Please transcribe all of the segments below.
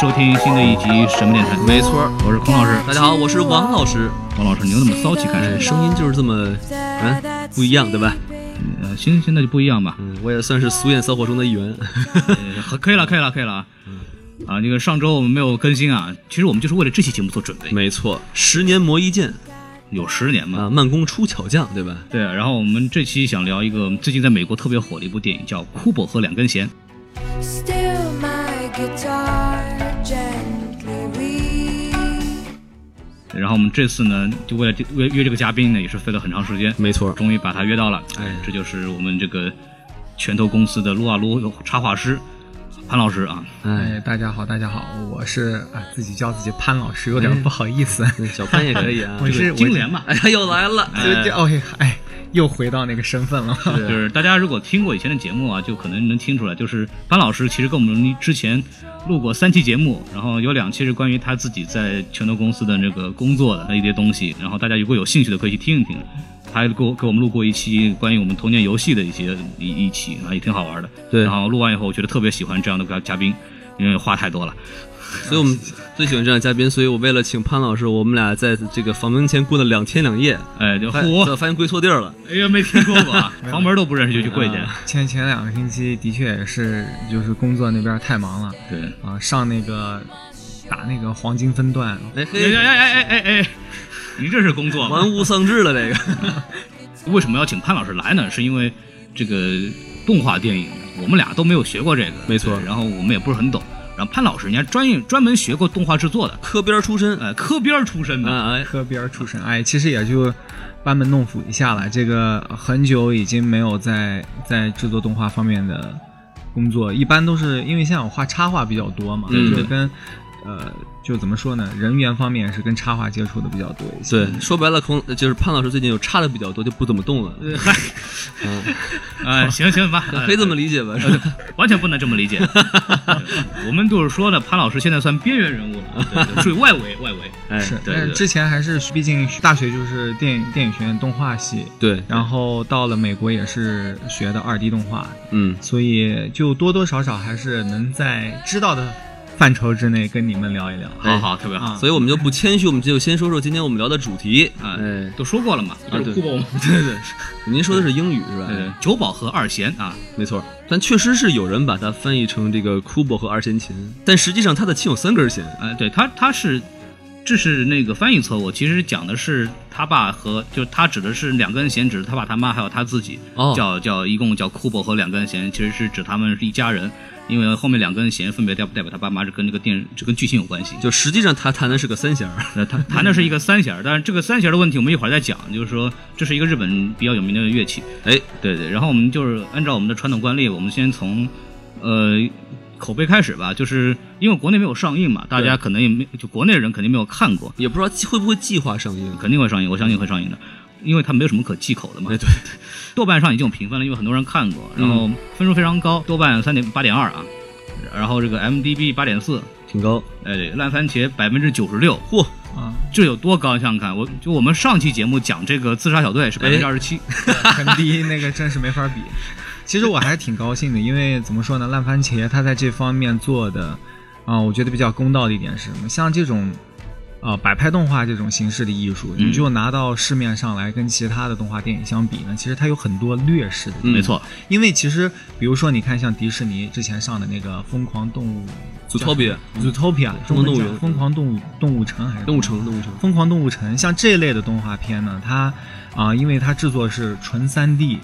收听新的一集什么电台？没错，我是孔老师。大家好，我是王老师。王老师，你又那么骚气干什哎，么？声音就是这么，嗯，不一样，对吧？呃，行，现在就不一样吧。嗯，我也算是俗艳骚货中的一员。呃 可以了，可以了，可以了啊！啊，那个上周我们没有更新啊，其实我们就是为了这期节目做准备，没错，十年磨一剑有十年嘛。啊，慢工出巧匠，对吧？对啊，然后我们这期想聊一个最近在美国特别火的一部电影，叫《库珀和两根弦》。Still my guitar. 然后我们这次呢，就为了这约约这个嘉宾呢，也是费了很长时间，没错，终于把他约到了。哎这就是我们这个拳头公司的撸啊撸插画师潘老师啊。哎，哎，大家好，大家好，我是啊，自己叫自己潘老师，有点不好意思。小潘也可以啊。我是金莲嘛，哎呀，又来了，就就，OK，哎，又回到那个身份了。就是大家如果听过以前的节目啊，就可能能听出来，就是班老师其实跟我们之前录过三期节目，然后有两期是关于他自己在拳头公司的那个工作的一些东西，然后大家如果有兴趣的可以去听一听。他还给我给我们录过一期关于我们童年游戏的一些一一期啊，也挺好玩的。对然后录完以后，我觉得特别喜欢这样的嘉嘉宾，因为话太多了。所以我们最喜欢这样的嘉宾，所以我为了请潘老师，我们俩在这个房门前跪了两天两夜，哎，就发嚯，发现跪错地儿了。哎呀，没听说过啊，房门都不认识就去跪去。啊前前两个星期的确也是，就是工作那边太忙了对，啊，上那个打那个黄金分段，哎哎哎哎哎哎，你这是工作吗？玩物丧志了这个。为什么要请潘老师来呢？是因为这个动画电影，我们俩都没有学过这个，没错然后我们也不是很懂。然后潘老师人家专业专门学过动画制作的，科边出身，呃，科边儿出身的，啊哎，科边儿出身，哎，其实也就班门弄斧一下了。这个很久已经没有在在制作动画方面的工作，一般都是因为像我画插画比较多嘛，嗯就跟呃，就怎么说呢，人员方面是跟插画接触的比较多一些。对，说白了，孔就是潘老师最近有插的比较多，就不怎么动了。嗨，啊，行行 吧，可以这么理解吧？完全不能这么理解。我们就是说呢，潘老师现在算边缘人物了，对对属于外围外围。哎，是，但是之前还是毕竟大学就是电影电影学院动画系，对，然后到了美国也是学的二 D 动画，嗯，所以就多多少少还是能在知道的范畴之内跟你们聊一聊。好好，特别好。啊。所以我们就不谦虚，我们就先说说今天我们聊的主题。啊哎，都说过了嘛，就是对。库珀嘛，对 对，您说的是英语是吧？呃，九宝和二弦啊，没错，但确实是有人把它翻译成这个库珀和二弦琴，但实际上它的琴有三根弦。哎，对他他是，这是那个翻译错误，其实讲的是他爸和，就他指的是两根弦，指他爸他妈还有他自己，哦。叫叫一共叫库珀和两根弦，其实是指他们是一家人，因为后面两根弦分别代代表他爸妈，是跟这个电这跟剧情有关系。就实际上他弹的是个三弦儿。呃，他弹的是一个三弦儿，但是这个三弦儿的问题我们一会儿再讲，就是说这是一个日本比较有名的乐器，哎，对对，然后我们就是按照我们的传统惯例，我们先从呃口碑开始吧，就是因为国内没有上映嘛，大家可能也没就国内人肯定没有看过，也不知道会不会计划上映。肯定会上映，我相信会上映的，因为它没有什么可忌口的嘛。对，对对，豆瓣上已经有评分了，因为很多人看过，然后分数非常高，豆瓣三点八点二啊，然后这个 MDB 八点四，挺高。哎对，烂番茄百分之九十六，嚯，啊，这有多高？想想看，我就我们上期节目讲这个自杀小队是百分之二十七，很低，那个真是没法比。其实我还是挺高兴的，因为怎么说呢，烂番茄它在这方面做的，啊、我觉得比较公道的一点是什么？像这种，呃，摆拍动画这种形式的艺术，嗯你就拿到市面上来跟其他的动画电影相比呢，其实它有很多劣势的。没错，因为其实比如说，你看像迪士尼之前上的那个《疯狂动物 Zootopia Zootopia 疯狂动物园疯狂动物动物城还是动物城，动物城。疯狂动物城，像这类的动画片呢，它啊、因为它制作是纯三 D，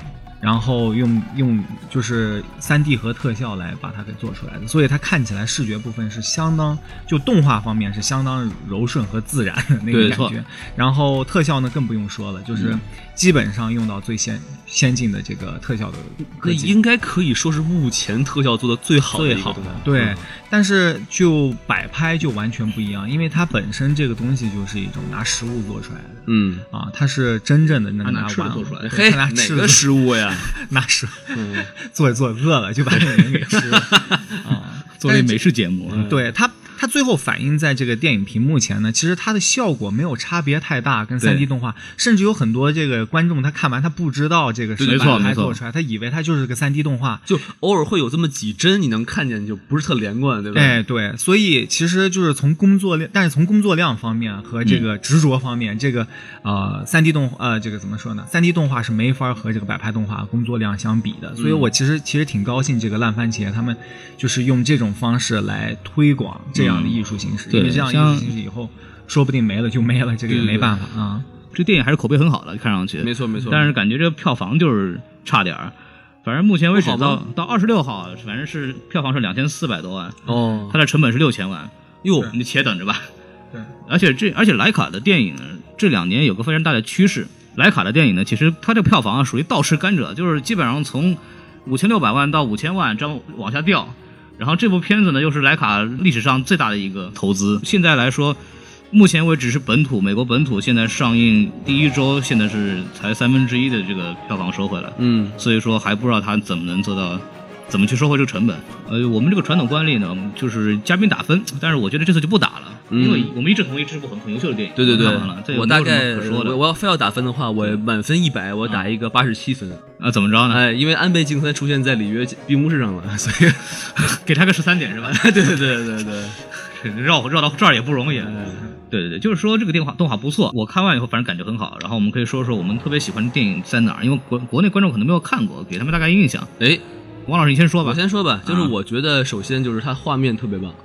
然后用用就是三 D 和特效来把它给做出来的，所以它看起来视觉部分是相当就动画方面是相当柔顺和自然的那个感觉。然后特效呢更不用说了，就是基本上用到最先先进的这个特效的那科技。应该可以说是目前特效做的最好的一最好个动画。对，但是就摆拍就完全不一样，因为它本身这个东西就是一种拿实物做出来的嗯，啊，它是真正的能它拿吃的做出来的嘿，对它拿哪个吃的失误呀？拿食嗯，做着做着饿了就把那人给吃了啊。作为美食节目，对它，它最后反映在这个电影屏幕前呢，其实它的效果没有差别太大，跟三 D 动画，甚至有很多这个观众他看完他不知道这个是没错摆拍没错做出来，他以为它就是个三 D 动画。就偶尔会有这么几帧你能看见，就不是特连贯，对吧？哎，对，所以其实就是从工作量，但是从工作量方面和这个执着方面，这个呃三 D 动呃这个怎么说呢？三 D 动画是没法和这个摆拍动画工作量相比的，所以我其实其实挺高兴这个烂番茄他们就是用这种方式来推广这样的艺术形式，对因为这样艺像术形式以后说不定没了就没了，这个也没办法啊。这电影还是口碑很好的，看上去。没错没错。但是感觉这个票房就是差点儿。反正目前为止到到二十六号，反正是票房是两千四百多万，哦它，的成本是六千万，哟，你且等着吧。对，而且这而且莱卡的电影这两年有个非常大的趋势，莱卡的电影呢，其实它这票房啊属于倒吃甘蔗，就是基本上从五千六百万到五千万这样往下掉。然后这部片子呢，又是徕卡历史上最大的一个投资。现在来说，目前为止是本土美国本土现在上映第一周，现在是才三分之一的这个票房收回来。嗯，所以说还不知道他怎么能做到，怎么去收回这个成本。呃，我们这个传统惯例呢，就是嘉宾打分，但是我觉得这次就不打了，嗯因为我们一致同意这是部很很优秀的电影。对对对我大概我我要非要打分的话，我满分一百，我打一个八十七分。啊，怎么着呢？哎，因为安倍晋三出现在里约闭幕式上了，所以 给他个十三点是吧？对对对对对，绕绕到这儿也不容易。对对对，就是说这个电话动画不错，我看完以后反正感觉很好。然后我们可以说说我们特别喜欢的电影在哪儿，因为国国内观众可能没有看过，给他们大概印象。哎，王老师，你先说吧。我先说吧，就是啊我觉得首先就是它画面特别棒。啊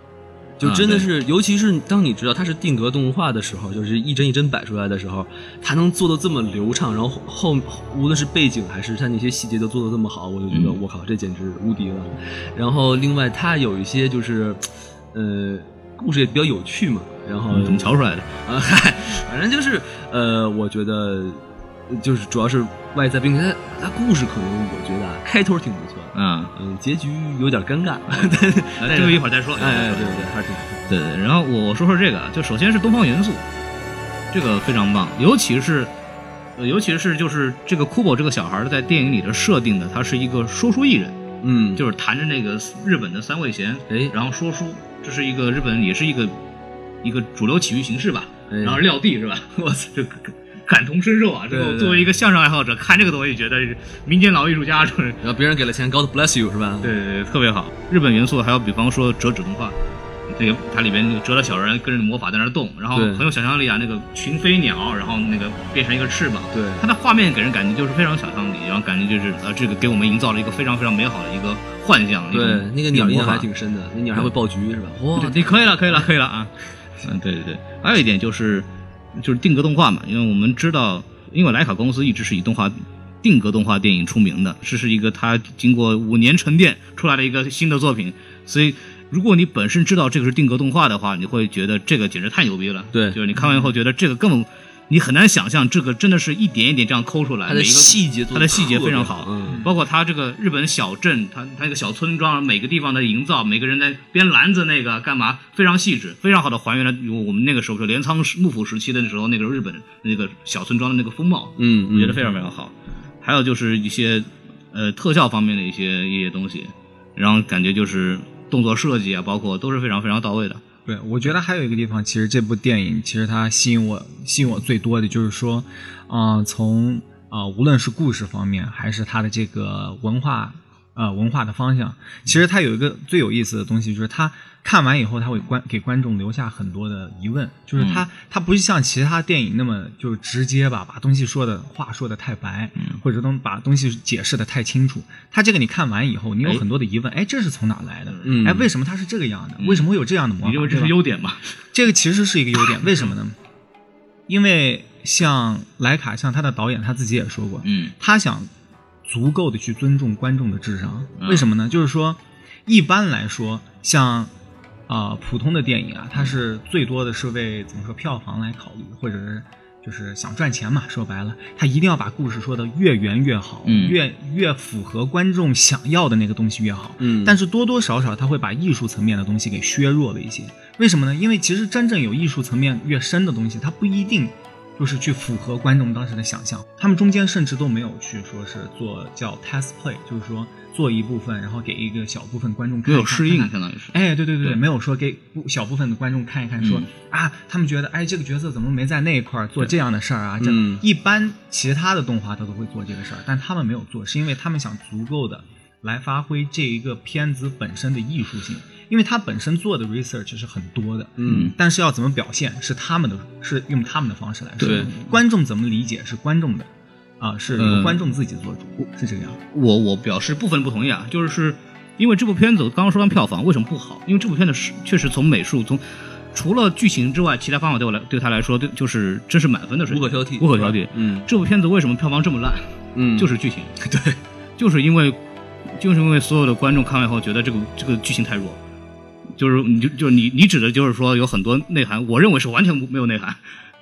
对真的是，尤其是当你知道它是定格动画的时候，就是一帧一帧摆出来的时候，它能做的这么流畅，然后后后无论是背景还是它那些细节都做的这么好，我就觉得嗯我靠，这简直无敌了。然后另外它有一些就是，呃，故事也比较有趣嘛，然后嗯怎么瞧出来的？啊，嗨，反正就是呃，我觉得呃就是主要是外在，并且它它故事可能我觉得啊开头挺不错嗯，结局有点尴尬，这个一会儿再说。哎哎，对对对，还是挺。对对，然后我我说说这个，就首先是东方元素，这个非常棒，尤其是，呃，尤其是就是这个 Kubo 这个小孩在电影里的设定的，他是一个说书艺人，嗯，就是弹着那个日本的三味弦，哎然后说书，这是一个日本也是一个一个主流体育形式吧，哎然后撂地是吧？我操，这个感同身受啊！这个作为一个相声爱好者，看这个东西觉得民间老艺术家就是然后别人给了钱，God bless you 是吧？对对对，特别好。日本元素还有比方说折纸动画，这个它里边那个折了小人跟着魔法在那动，然后很有想象力啊。那个群飞鸟，然后那个变成一个翅膀，对它的画面给人感觉就是非常有想象力，然后感觉就是呃这个给我们营造了一个非常非常美好的一个幻象。对，那个鸟印象还挺深的，那鸟还会爆菊是吧？哇，你可以了，可以了，可以了啊！嗯，对对对，还有一点就是就是定格动画嘛，因为我们知道，因为莱卡公司一直是以动画定格动画电影出名的，这是一个它经过五年沉淀出来的一个新的作品，所以。如果你本身知道这个是定格动画的话，你会觉得这个简直太牛逼了。对就是你看完以后觉得这个根本你很难想象，这个真的是一点一点这样抠出来，它的每一个细节它的细节非常好，嗯包括它这个日本小镇，它它那个小村庄，每个地方的营造，每个人在编篮子那个干嘛，非常细致，非常好的还原了我们那个时候就镰仓幕府时期的时候那个日本那个小村庄的那个风貌，嗯，嗯我觉得非常非常好。还有就是一些呃特效方面的一些一些东西，然后感觉就是动作设计啊，包括都是非常非常到位的。对，我觉得还有一个地方，其实这部电影其实它吸引我吸引我最多的就是说，啊、从啊、无论是故事方面，还是它的这个文化呃文化的方向，其实它有一个最有意思的东西，就是它看完以后，他会观给观众留下很多的疑问，就是他他不是像其他电影那么就直接吧，把东西说的话说的太白，或者东把东西解释的太清楚。他这个你看完以后，你有哎很多的疑问，哎，这是从哪来的？嗯哎，为什么他是这个样的？为什么会有这样的魔法？你认为这是优点吗？这个其实是一个优点，为什么呢？因为像莱卡，像他的导演他自己也说过，嗯他想足够的去尊重观众的智商。嗯为什么呢？就是说，一般来说，像啊、普通的电影啊，它是最多的是为怎么说票房来考虑，或者是就是想赚钱嘛。说白了，他一定要把故事说的越圆越好，嗯越越符合观众想要的那个东西越好。嗯但是多多少少他会把艺术层面的东西给削弱了一些。为什么呢？因为其实真正有艺术层面越深的东西，它不一定就是去符合观众当时的想象。他们中间甚至都没有去说是做叫 test play，就是说做一部分，然后给一个小部分观众看一看没有适应，看看。相当于是。哎，对对对，对。没有说给不小部分的观众看一看说，嗯啊，他们觉得哎这个角色怎么没在那一块儿做这样的事儿啊？这、嗯。一般其他的动画他都会做这个事儿，但他们没有做，是因为他们想足够的来发挥这一个片子本身的艺术性，因为他本身做的 research 是很多的，嗯。但是要怎么表现是他们的，是用他们的方式来说，对。观众怎么理解是观众的，啊，是由嗯观众自己做主，是这个样。我我表示部分不同意啊，就是因为这部片子刚刚说完票房为什么不好？因为这部片子是确实从美术从除了剧情之外，其他方法对我来对他来说，对就是真是满分的水平，无可挑剔无可挑剔。嗯这部片子为什么票房这么烂？嗯，就是剧情，对，就是因为就是因为所有的观众看完以后觉得这个这个剧情太弱，就是你就就是你你指的就是说有很多内涵，我认为是完全没有内涵。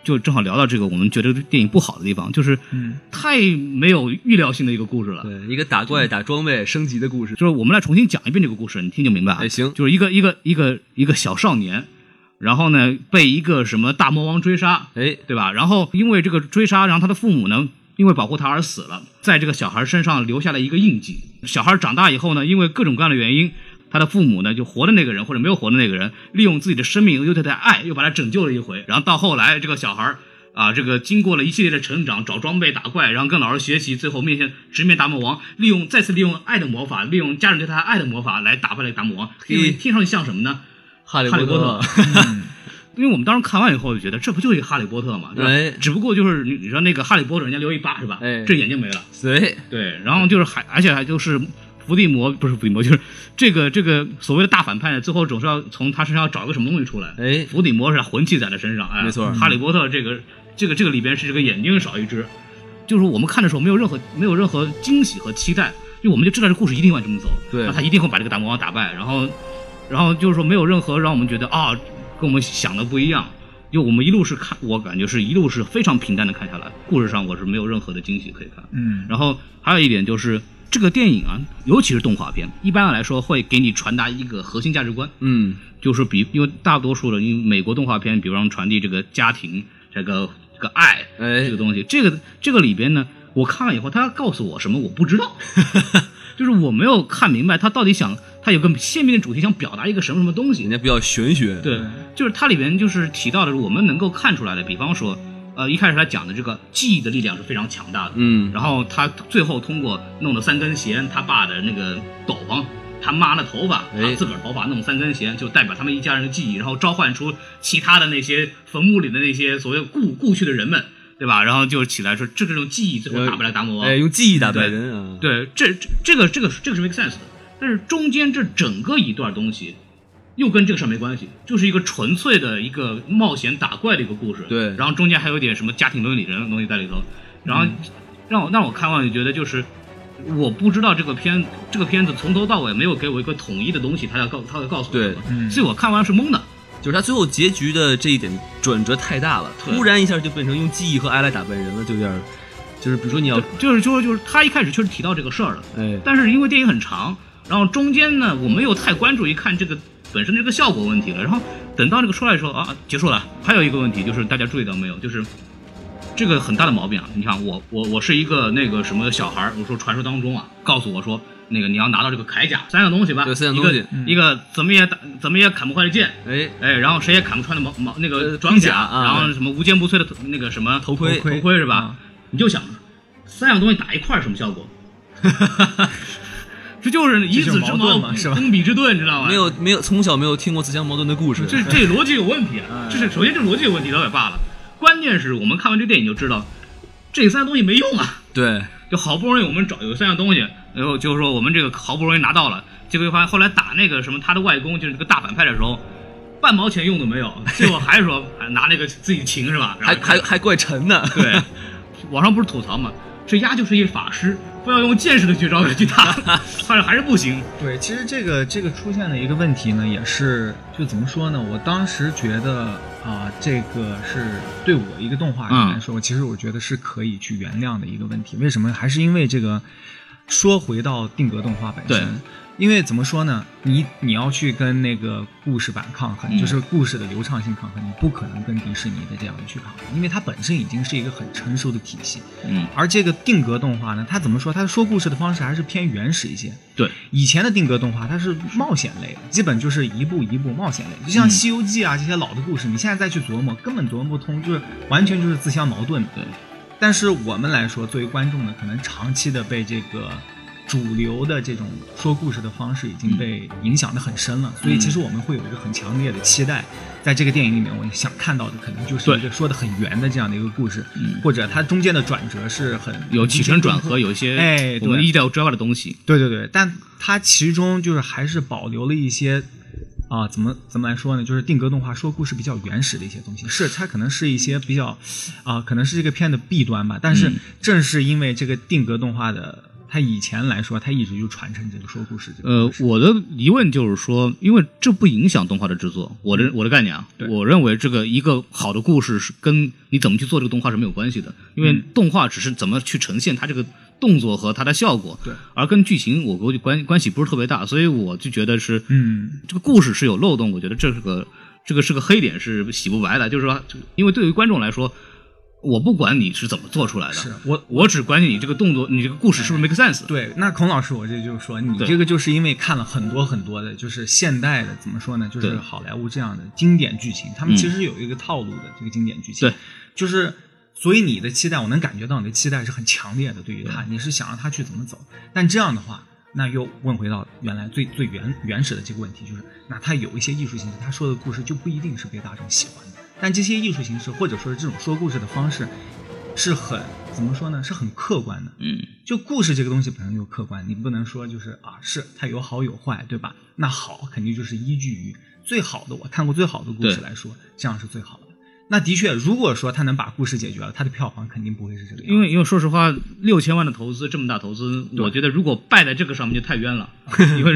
就正好聊到这个，我们觉得电影不好的地方，就是嗯太没有预料性的一个故事了。对一个打怪打装备升级的故事。就是我们来重新讲一遍这个故事，你听就明白了。哎行就是一个一个一个一个小少年，然后呢被一个什么大魔王追杀，哎，对吧？然后因为这个追杀，然后他的父母呢，因为保护他而死了，在这个小孩身上留下了一个印记。小孩长大以后呢，因为各种各样的原因，他的父母呢，就活的那个人或者没有活的那个人，利用自己的生命又对他的爱，又把他拯救了一回。然后到后来，这个小孩啊，这个经过了一系列的成长，找装备打怪，然后跟老师学习，最后面向直面大魔王，利用再次利用爱的魔法，利用家人对他爱的魔法来打败了大魔王。因为听上去像什么呢？哈利波特特，因为我们当时看完以后就觉得这不就是一个哈利波特嘛，对吧？哎只不过就是你你说那个哈利波特人家留一疤是吧？哎这眼睛没了。对，对，然后就是还而且还就是伏地魔不是伏地魔，就是这个这个所谓的大反派，最后总是要从他身上找一个什么东西出来。哎伏地魔是魂器在他身上，哎，没错哈利波特这个这个这个里边是这个眼睛少一只，就是我们看的时候没有任何没有任何惊喜和期待，因为我们就知道这故事一定会这么走，对他一定会把这个大魔王打败，然后然后就是说没有任何让我们觉得啊跟我们想的不一样。就我们一路是看，我感觉是一路是非常平淡的看下来，故事上我是没有任何的惊喜可以看。嗯然后还有一点就是，这个电影啊，尤其是动画片，一般来说会给你传达一个核心价值观，嗯就是比因为大多数的，因为美国动画片，比方传递这个家庭、这个这个爱哎这个东西，这个这个里边呢，我看了以后，他告诉我什么我不知道，就是我没有看明白他到底想，他有个鲜明的主题想表达一个什么什么东西人。家比较玄学。对，就是它里边就是提到的，我们能够看出来的，比方说，呃，一开始他讲的这个记忆的力量是非常强大的，嗯然后他最后通过弄了三根弦，他爸的那个斗篷，他妈的头发，自个儿头发弄三根弦，就代表他们一家人的记忆，然后召唤出其他的那些坟墓里的那些所谓故故去的人们，对吧？然后就起来说，这这种记忆最后打败了达摩王。哎，用记忆打败人啊。对，这这这个这个这个是 make sense 的，但是中间这整个一段东西。又跟这个事儿没关系，就是一个纯粹的一个冒险打怪的一个故事。对然后中间还有点什么家庭伦理人的东西在里头，然后让我让我看完就觉得就是，我不知道这个片这个片子从头到尾没有给我一个统一的东西，他要告他要告诉我所以我看完是懵的。就是他最后结局的这一点转折太大了，突然一下就变成用记忆和爱来打败人了，就有点儿，就是比如说你要，就是就是就是他一开始确实提到这个事儿了，哎，但是因为电影很长，然后中间呢我没有太关注一看这个本身的这个效果问题了，然后等到这个出来的时候啊结束了。还有一个问题就是大家注意到没有，就是这个很大的毛病啊！你看我我我是一个那个什么小孩儿，我说传说当中啊，告诉我说那个你要拿到这个铠甲三样东西吧，对三样东西一个、一个怎么也打怎么也砍不坏的剑。哎，哎，然后谁也砍不穿的毛毛那个呃装甲，甲啊然后什么无坚不摧的那个什么头盔头盔头盔是吧？啊你就想三样东西打一块儿什么效果？这就是以子之矛攻彼之盾，你知道吗？没有没有，从小没有听过自相矛盾的故事，这这逻辑有问题啊！这是首先这逻辑有问题倒也罢了，关键是我们看完这电影就知道，这三样东西没用啊！对，就好不容易我们找有三样东西，然后就是说我们这个好不容易拿到了，结果发现后来打那个什么他的外公就是这个大反派的时候，半毛钱用都没有，最后还是说还拿那个自己琴是吧？还还还怪沉呢，对，网上不是吐槽嘛，这丫就是一法师，非要用剑士的绝招去打，但是还是不行。对，其实这个这个出现的一个问题呢，也是就怎么说呢？我当时觉得啊、这个是对我一个动画人来说，其实我觉得是可以去原谅的一个问题。为什么？还是因为这个，说回到定格动画本对身。因为怎么说呢？你你要去跟那个故事版抗衡，嗯就是故事的流畅性抗衡，你不可能跟迪士尼的这样的去抗衡，因为它本身已经是一个很成熟的体系。嗯，而这个定格动画呢，它怎么说？它说故事的方式还是偏原始一些。对，以前的定格动画它是冒险类的，基本就是一步一步冒险类，就像嗯《西游记》啊这些老的故事，你现在再去琢磨，根本琢磨不通，就是完全就是自相矛盾的。对。但是我们来说，作为观众呢，可能长期的被这个主流的这种说故事的方式已经被影响的很深了，所以其实我们会有一个很强烈的期待，在这个电影里面，我想看到的可能就是一个说的很圆的这样的一个故事，嗯或者它中间的转折是很有起承转合，有一些哎我们对意料之外的东西。对对对，但它其中就是还是保留了一些啊、怎么怎么来说呢？就是定格动画说故事比较原始的一些东西，是它可能是一些比较啊、可能是这个片的弊端吧。但是嗯正是因为这个定格动画的，它以前来说，他一直就传承这个说故事这个呃我的疑问就是说，因为这不影响动画的制作，我的我的概念啊，我认为这个一个好的故事是跟你怎么去做这个动画是没有关系的，因为动画只是怎么去呈现它这个动作和它的效果，对，而跟剧情我估计关关系不是特别大，所以我就觉得是，嗯，这个故事是有漏洞，我觉得这是个这个是个黑点，是洗不白的，就是说，因为对于观众来说。我不管你是怎么做出来的，是我我只关心你这个动作，你这个故事是不是 make sense？对，那孔老师，我这就是说，你这个就是因为看了很多很多的，就是现代的怎么说呢，就是好莱坞这样的经典剧情，他们嗯其实有一个套路的这个经典剧情，对，就是所以你的期待，我能感觉到你的期待是很强烈的，对于他，你是想让他去怎么走，但这样的话。那又问回到原来最最原原始的这个问题，就是那他有一些艺术形式，他说的故事就不一定是被大众喜欢的，但这些艺术形式或者说是这种说故事的方式，是很怎么说呢？是很客观的，嗯，就故事这个东西本身就客观，你不能说就是啊，是它有好有坏，对吧？那好肯定就是依据于最好的，我看过最好的故事来说，这样是最好的。那的确，如果说他能把故事解决了，他的票房肯定不会是这个样。因为因为说实话，六千万的投资这么大投资，我觉得如果败在这个上面就太冤了。因为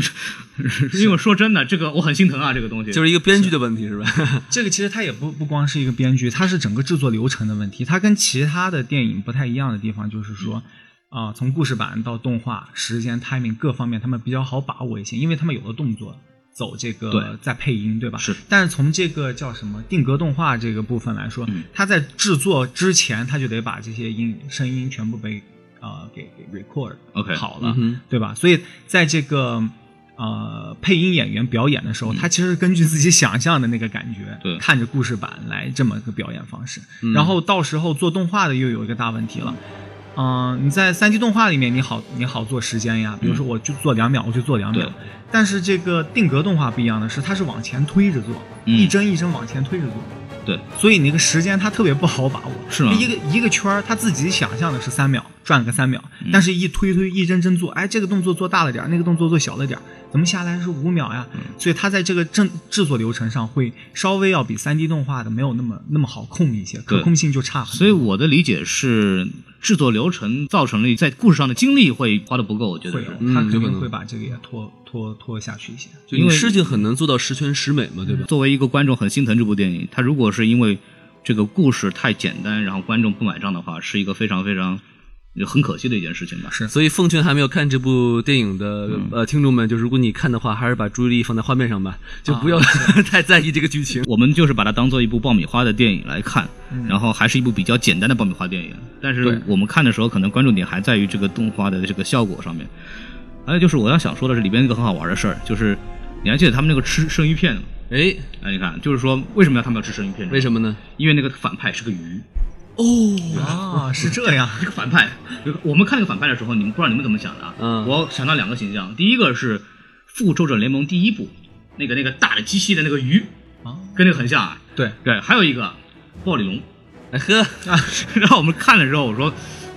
因为说真的，这个我很心疼啊，这个东西就是一个编剧的问题是吧？这个其实它也不不光是一个编剧，它是整个制作流程的问题。它跟其他的电影不太一样的地方就是说，啊、从故事版到动画，时间、timing 各方面，他们比较好把握一些，因为他们有了动作。走这个在配音，对吧？是。但是从这个叫什么定格动画这个部分来说，嗯它在制作之前，它就得把这些音声音全部被呃给给 record OK，好了，嗯对吧？所以在这个呃配音演员表演的时候，他其实根据自己想象的那个感觉，对看着故事版来这么个表演方式。然后到时候做动画的又有一个大问题了。嗯、你在三 D 动画里面，你好你好做时间呀，比如说我就做两秒，我就做两秒。但是这个定格动画不一样的是，它是往前推着做，嗯一帧一帧往前推着做。对，所以那个时间它特别不好把握，是吗一个一个圈儿，它自己想象的是三秒，转个三秒，嗯但是一推推一帧帧做，哎，这个动作做大了点，那个动作做小了点，怎么下来是五秒呀？嗯所以它在这个制制作流程上会稍微要比三 D 动画的没有那么那么好控一些，可控性就差很多。所以我的理解是，制作流程造成了在故事上的精力会花的不够，我觉得他肯定有可能会把这个也拖拖拖下去一些。就因为事情很难做到十全十美嘛，对吧？作为一个观众，很心疼这部电影。他如果是因为这个故事太简单，然后观众不买账的话，是一个非常非常很可惜的一件事情吧。是所以奉劝还没有看这部电影的、呃听众们，就是如果你看的话，还是把注意力放在画面上吧，就不要、太在意这个剧情。我们就是把它当做一部爆米花的电影来看，然后还是一部比较简单的爆米花电影。但是我们看的时候，可能关注点还在于这个动画的这个效果上面。还有就是我要想说的是里边一个很好玩的事儿，就是你还记得他们那个吃生鱼片吗？哎，哎，你看，就是说为什么要他们要吃生鱼片？为什么呢？因为那个反派是个鱼。啊，是这样。一个反派，我们看那个反派的时候，你们不知道你们怎么想的啊？嗯我想到两个形象，第一个是《复仇者联盟》第一部那个那个大的机器的那个鱼，啊，跟那个很像啊。对，对，还有一个暴力龙。哎呵，然后我们看的时候，我说，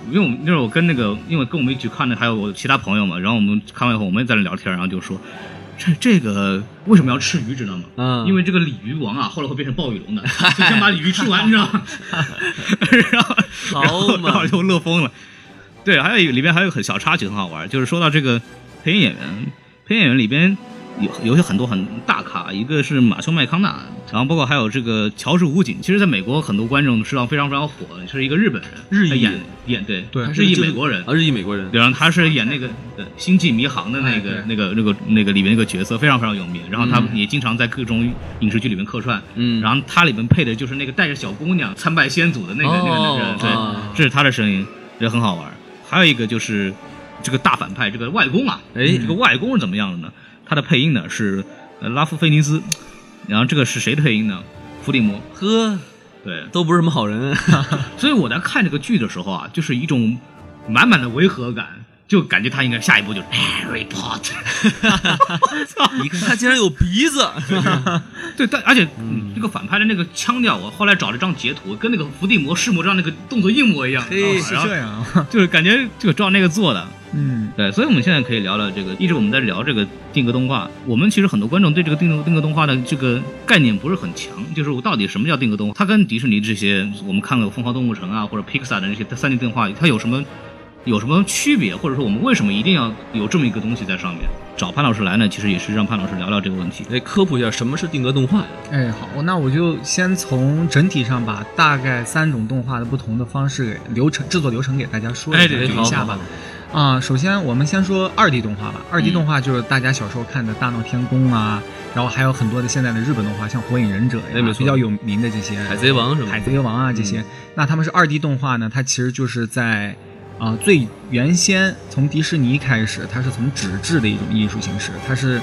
因为我们那时候我跟那个，因为跟我们一起看的还有我其他朋友嘛，然后我们看完以后，我们也在那聊天，然后就说，这这个为什么要吃鱼，知道吗？嗯因为这个鲤鱼王啊，后来会变成暴雨龙的，就先把鲤鱼吃完，你知道吗？然后然后就乐疯了。对，还有一个里边还有很小插曲很好玩，就是说到这个配音演员，配音演员里边有有些很多很大咖，一个是马修麦康纳，然后包括还有这个乔治武警。其实，在美国很多观众实际上非常非常火，是一个日本人，日裔演演对对日裔美国人啊，日裔美国人，然后他是演那个呃《星际迷航》的那哎个、对那个那个那个里面那个角色，非常非常有名。然后他嗯也经常在各种影视剧里面客串。嗯然后他里面配的就是那个带着小姑娘参拜先祖的那个、那个那个人，对，哦这是他的声音，也很好玩。还有一个就是这个大反派，这个外公啊，哎这个外公是怎么样的呢？他的配音呢是呃拉夫菲尼斯，然后这个是谁的配音呢？伏地魔。呵，对，都不是什么好人。所以我在看这个剧的时候啊，就是一种满满的违和感，就感觉他应该下一步就是 Harry Potter。操！你看他竟然有鼻子，对，但而且、嗯、这个反派的那个腔调，我后来找了张截图，跟那个伏地魔、弑魔杖那个动作一模一样。嘿是这样啊，就是感觉就照那个做的。嗯，对，所以我们现在可以聊聊这个，一直我们在聊这个定格动画。我们其实很多观众对这个定格定格动画的这个概念不是很强，就是我到底什么叫定格动画？它跟迪士尼这些我们看过《疯狂动物城》啊或者 Pixar 的那些三 D 动画，它有什么有什么区别？或者说我们为什么一定要有这么一个东西在上面？找潘老师来呢，其实也是让潘老师聊聊这个问题。来科普一下什么是定格动画呀？哎，好，那我就先从整体上把大概三种动画的不同的方式给流程制作流程给大家说一哎对对一下吧。啊、首先我们先说二 D 动画吧。二 D 嗯动画就是大家小时候看的《大闹天宫》啊，然后还有很多的现在的日本动画，像《火影忍者》呀，比较有名的这些，海贼王什么海贼王啊这些。那他们是二 D 动画呢，它其实就是在啊、最原先从迪士尼开始，它是从纸质的一种艺术形式，它是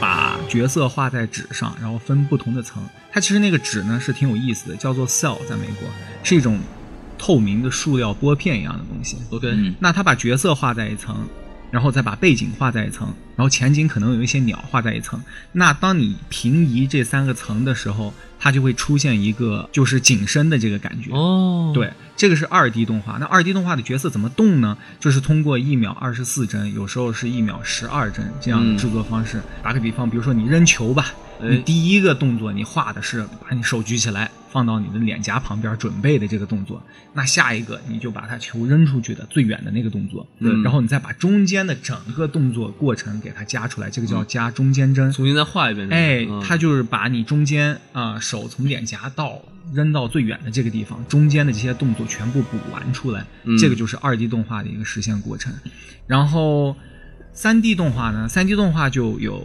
把角色画在纸上，然后分不同的层。它其实那个纸呢是挺有意思的，叫做 cell，在美国是一种透明的塑料拨片一样的东西。OK，嗯，那他把角色画在一层，然后再把背景画在一层，然后前景可能有一些鸟画在一层。那当你平移这三个层的时候，它就会出现一个就是景深的这个感觉。哦，对，这个是二 D 动画。那二 D 动画的角色怎么动呢？就是通过一秒二十四帧，有时候是一秒十二帧这样的制作方式。打个比方，比如说你扔球吧，哎你第一个动作你画的是把你手举起来，放到你的脸颊旁边准备的这个动作。那下一个你就把它球扔出去的最远的那个动作，嗯然后你再把中间的整个动作过程给它加出来，这个叫加中间帧。重新再画一遍。哎嗯，它就是把你中间啊、手从脸颊到扔到最远的这个地方，中间的这些动作全部补完出来，嗯这个就是二 D 动画的一个实现过程。然后三 D 动画呢，三 D 动画就有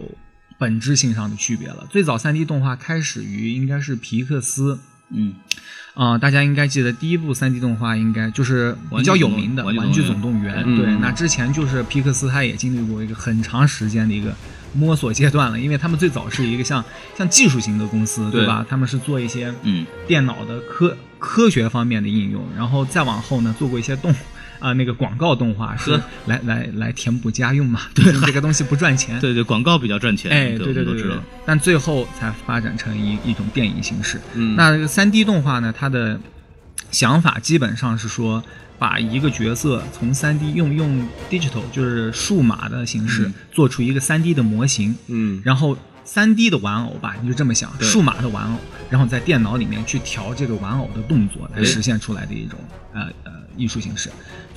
本质性上的区别了。最早三 D 动画开始于应该是皮克斯。嗯，啊、大家应该记得第一部三 D 动画应该就是比较有名的《玩具总总动员》嗯对，那之前就是皮克斯，他也经历过一个很长时间的一个摸索阶段了，因为他们最早是一个像像技术型的公司，对对吧？他们是做一些嗯电脑的科科学方面的应用，然后再往后呢，做过一些动啊、那个广告动画是。来来来填补家用嘛，对，这个东西不赚钱，对对，广告比较赚钱，哎，对对对但最后才发展成一一种电影形式。嗯。那这个三 D 动画呢，它的想法基本上是说，把一个角色从三 D 用用 digital 就是数码的形式、嗯。做出一个三 D 的模型，嗯，然后三 D 的玩偶吧，你就这么想，数码的玩偶，然后在电脑里面去调这个玩偶的动作，来哎实现出来的一种呃呃艺术形式。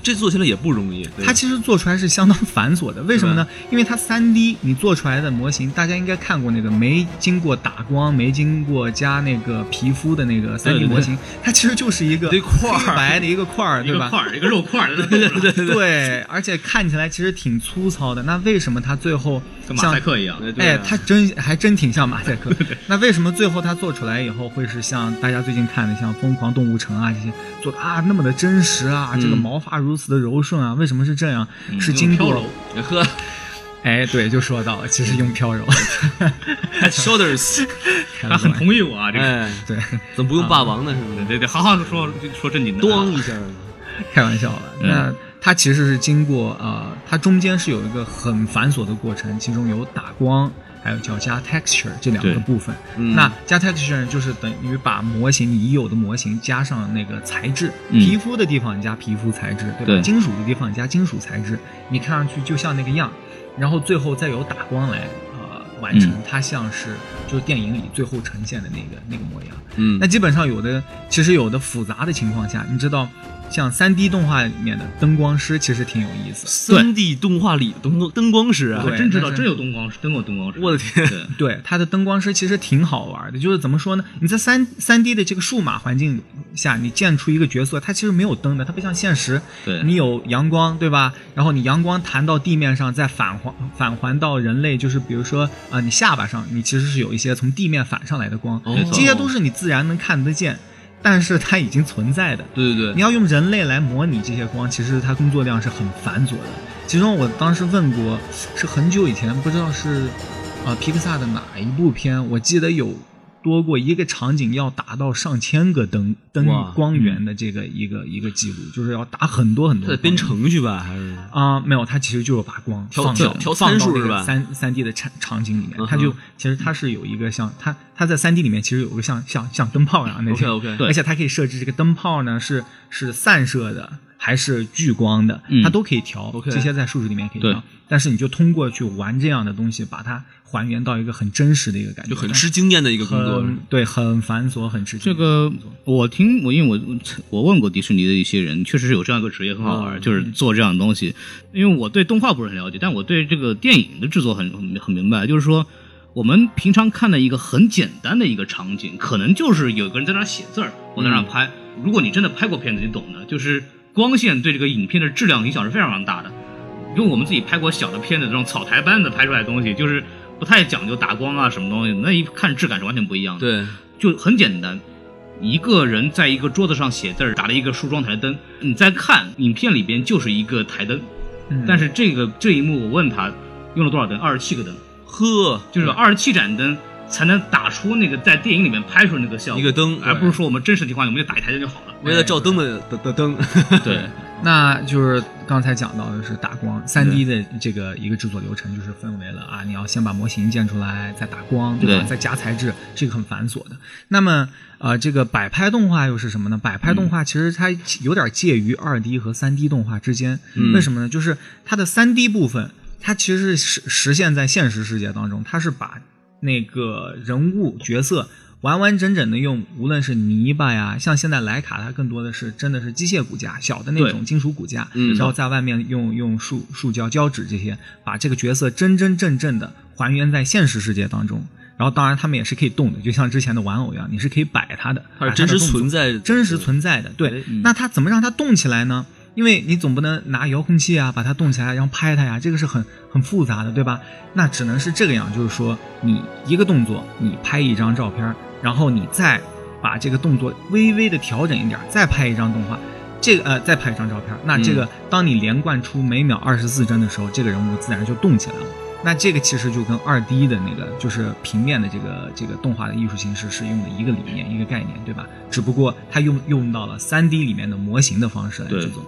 这做起来也不容易。它其实做出来是相当繁琐的，为什么呢？因为它三 D 你做出来的模型，大家应该看过那个没经过打光、没经过加那个皮肤的那个三 D 对对模型，它其实就是一个一块儿白的一个块儿，对吧？块儿，一个肉块儿，对对对，对，而且看起来其实挺粗糙的。那为什么它最后像马赛克一样。哎它真还真挺像马赛克。那为什么最后它做出来以后会是像大家最近看的像《疯狂动物城》啊这些做的啊那么的真实啊，这个嗯毛发如此的柔顺啊？为什么是这样？嗯是经过飘柔 呵哎，对，就说到了，其实用飘柔 shoulders，他很同意我啊，这个。哎，对，怎么不用霸王呢？是不是？对对对，好好说说正经的啊。咣一下，开玩笑了。嗯那它其实是经过呃，它中间是有一个很繁琐的过程，其中有打光，还有叫加 texture 这两个部分。嗯那加 texture 就是等于把模型已有的模型加上那个材质，嗯皮肤的地方你加皮肤材质，对吧？对金属的地方你加金属材质，你看上去就像那个样，然后最后再有打光来呃完成嗯它像是就是电影里最后呈现的那个那个模样。嗯那基本上有的，其实有的复杂的情况下，你知道，像三 D 动画里面的灯光师其实挺有意思。三 D 动画里的灯光灯光师啊对我真知道真有灯光师，真有灯光师。我的天对，他，的灯光师其实挺好玩的，就是怎么说呢？你在三三 D 的这个数码环境下，你建出一个角色，它其实没有灯的，它不像现实，对你有阳光，对吧？然后你阳光弹到地面上，再返还返还到人类，就是比如说啊、你下巴上，你其实是有一些从地面反上来的光，哦这些都是你自然能看得见，但是它已经存在的。对对对，你要用人类来模拟这些光，其实它工作量是很繁琐的。其中我当时问过，是很久以前，不知道是呃皮克萨的哪一部片，我记得有多过一个场景要达到上千个灯灯光源的这个一个一个记录，就是要打很多很多光源。它编程序吧？还是？啊、没有，它其实就是把光调调调参数是吧？三三 D 的场场景里面。它就其实它是有一个像它它在三 D 里面其实有个像像像灯泡一样的那 OK 种而且它可以设置这个灯泡呢是是散射的还是聚光的，嗯它都可以调。这些在数值里面可以调，但是你就通过去玩这样的东西，把它还原到一个很真实的一个感觉，就很吃经验的一个工作。对，很繁琐，很吃这个我听我因为我我问过迪士尼的一些人，确实是有这样一个职业很好玩，哦就是做这样的东西。因为我对动画不是很了解，但我对这个电影的制作很很很明白，就是说。我们平常看的一个很简单的一个场景，可能就是有个人在那写字儿，我在那儿拍。如果你真的拍过片子，你懂的，就是光线对这个影片的质量影响是非常非常大的。因为我们自己拍过小的片子，这种草台班子拍出来的东西，就是不太讲究打光啊什么东西，那一看质感是完全不一样的。对，就很简单，一个人在一个桌子上写字儿，打了一个梳妆台灯，你再看影片里边就是一个台灯，嗯。但是这个这一幕我问他用了多少灯，二十七个灯，呵，就是二十七盏灯才能打出那个在电影里面拍出那个效果，一个灯而不是说我们真实情况我们就打一台灯就好了。为了照灯的的的灯，对，那就是刚才讲到的是打光，三 D 的这个一个制作流程就是分为了啊，你要先把模型建出来，再打光，对吧？对再加材质，这个很繁琐的。那么呃，这个摆拍动画又是什么呢？摆拍动画其实它有点介于二 D 和三 D 动画之间，嗯为什么呢？就是它的三 D 部分，它其实是实实现在现实世界当中，它是把那个人物角色。完完整整的用，无论是泥巴呀，像现在徕卡，它更多的是真的是机械骨架，小的那种金属骨架，嗯然后在外面用用塑塑胶胶纸这些，把这个角色真真正正的还原在现实世界当中。然后当然他们也是可以动的，就像之前的玩偶一样，你是可以摆它的，它是真实存在的真实存在的。对，嗯那它怎么让它动起来呢？因为你总不能拿遥控器啊把它动起来，然后拍它呀，这个是很很复杂的，对吧？那只能是这个样，就是说你一个动作，你拍一张照片，然后你再把这个动作微微的调整一点，再拍一张动画。这个呃，再拍一张照片，那这个、当你连贯出每秒二十四帧的时候，这个人物自然就动起来了。那这个其实就跟二 D 的那个就是平面的这个这个动画的艺术形式是用的一个理念一个概念，对吧？只不过它用用到了三 D 里面的模型的方式来制作。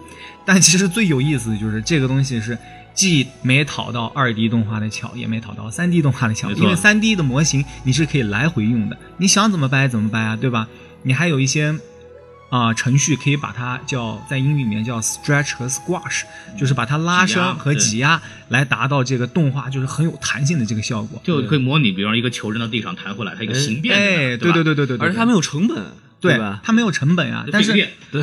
但其实最有意思的就是这个东西是既没讨到二 D 动画的巧，也没讨到三 D 动画的巧，因为三 D 的模型你是可以来回用的，你想怎么掰怎么掰啊，对吧？你还有一些。啊、程序可以把它叫在英语里面叫 stretch 和 squash，就是把它拉伸和挤压来达到这个动画就是很有弹性的这个效果。就可以模拟，比方一个球扔到地上弹回来，它一个形变哎，对对对对对对，对而且它没有成本，对吧？它没有成本呀，但是 对，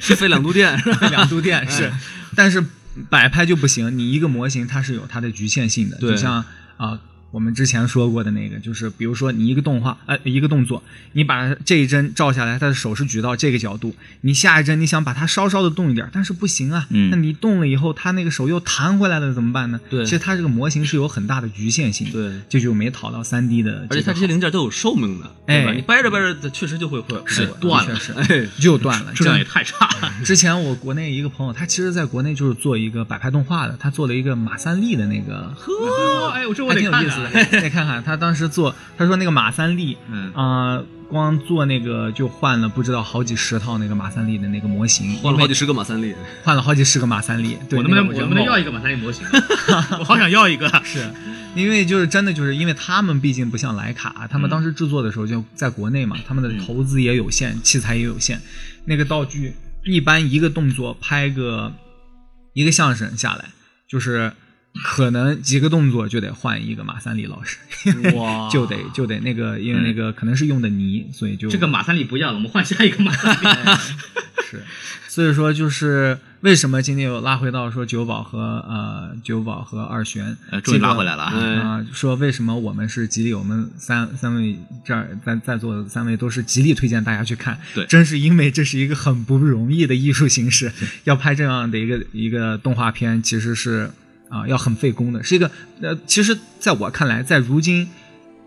是费两度电？两度电 是，但是摆拍就不行，你一个模型它是有它的局限性的，对就像啊、我们之前说过的那个，就是比如说你一个动画，呃，一个动作，你把这一帧照下来，他的手是举到这个角度，你下一帧你想把它稍稍的动一点，但是不行啊，嗯。那你动了以后，他那个手又弹回来了，怎么办呢？对。其实它这个模型是有很大的局限性的，对。这就没讨到三 D 的，而且它这些零件都有寿命的？哎。你掰着掰着，它确实就会会是会断了。确实。哎，就断了，质量也太差。了。之前我国内一个朋友，他其实在国内就是做一个摆拍动画的，他做了一个马三立的那个，呵，哎，我这我还得看挺有意思的看。，看看他当时做，他说那个马三立，嗯啊、光做那个就换了不知道好几十套那个马三立的那个模型，换了好几十个马三立，换了好几十个马三立，对，我能不能那个我能不能要一个马三立模型？我好想要一个。是因为就是真的就是因为他们毕竟不像徕卡，他们当时制作的时候就在国内嘛，他们的投资也有限，器材也有限，那个道具一般一个动作拍个一个相声下来，就是可能几个动作就得换一个马三立老师，哇。就得就得那个，因为那个可能是用的泥，所以就这个马三立不要了，我们换下一个马三立。是，所以说就是为什么今天又拉回到说九保和呃九保和二玄，呃，终于拉回来了啊！说为什么我们是极力，我们三三位这儿在在座的三位都是极力推荐大家去看，对。真是因为这是一个很不容易的艺术形式，要拍这样的一个一个动画片，其实是啊、要很费工的，是一个呃，其实在我看来，在如今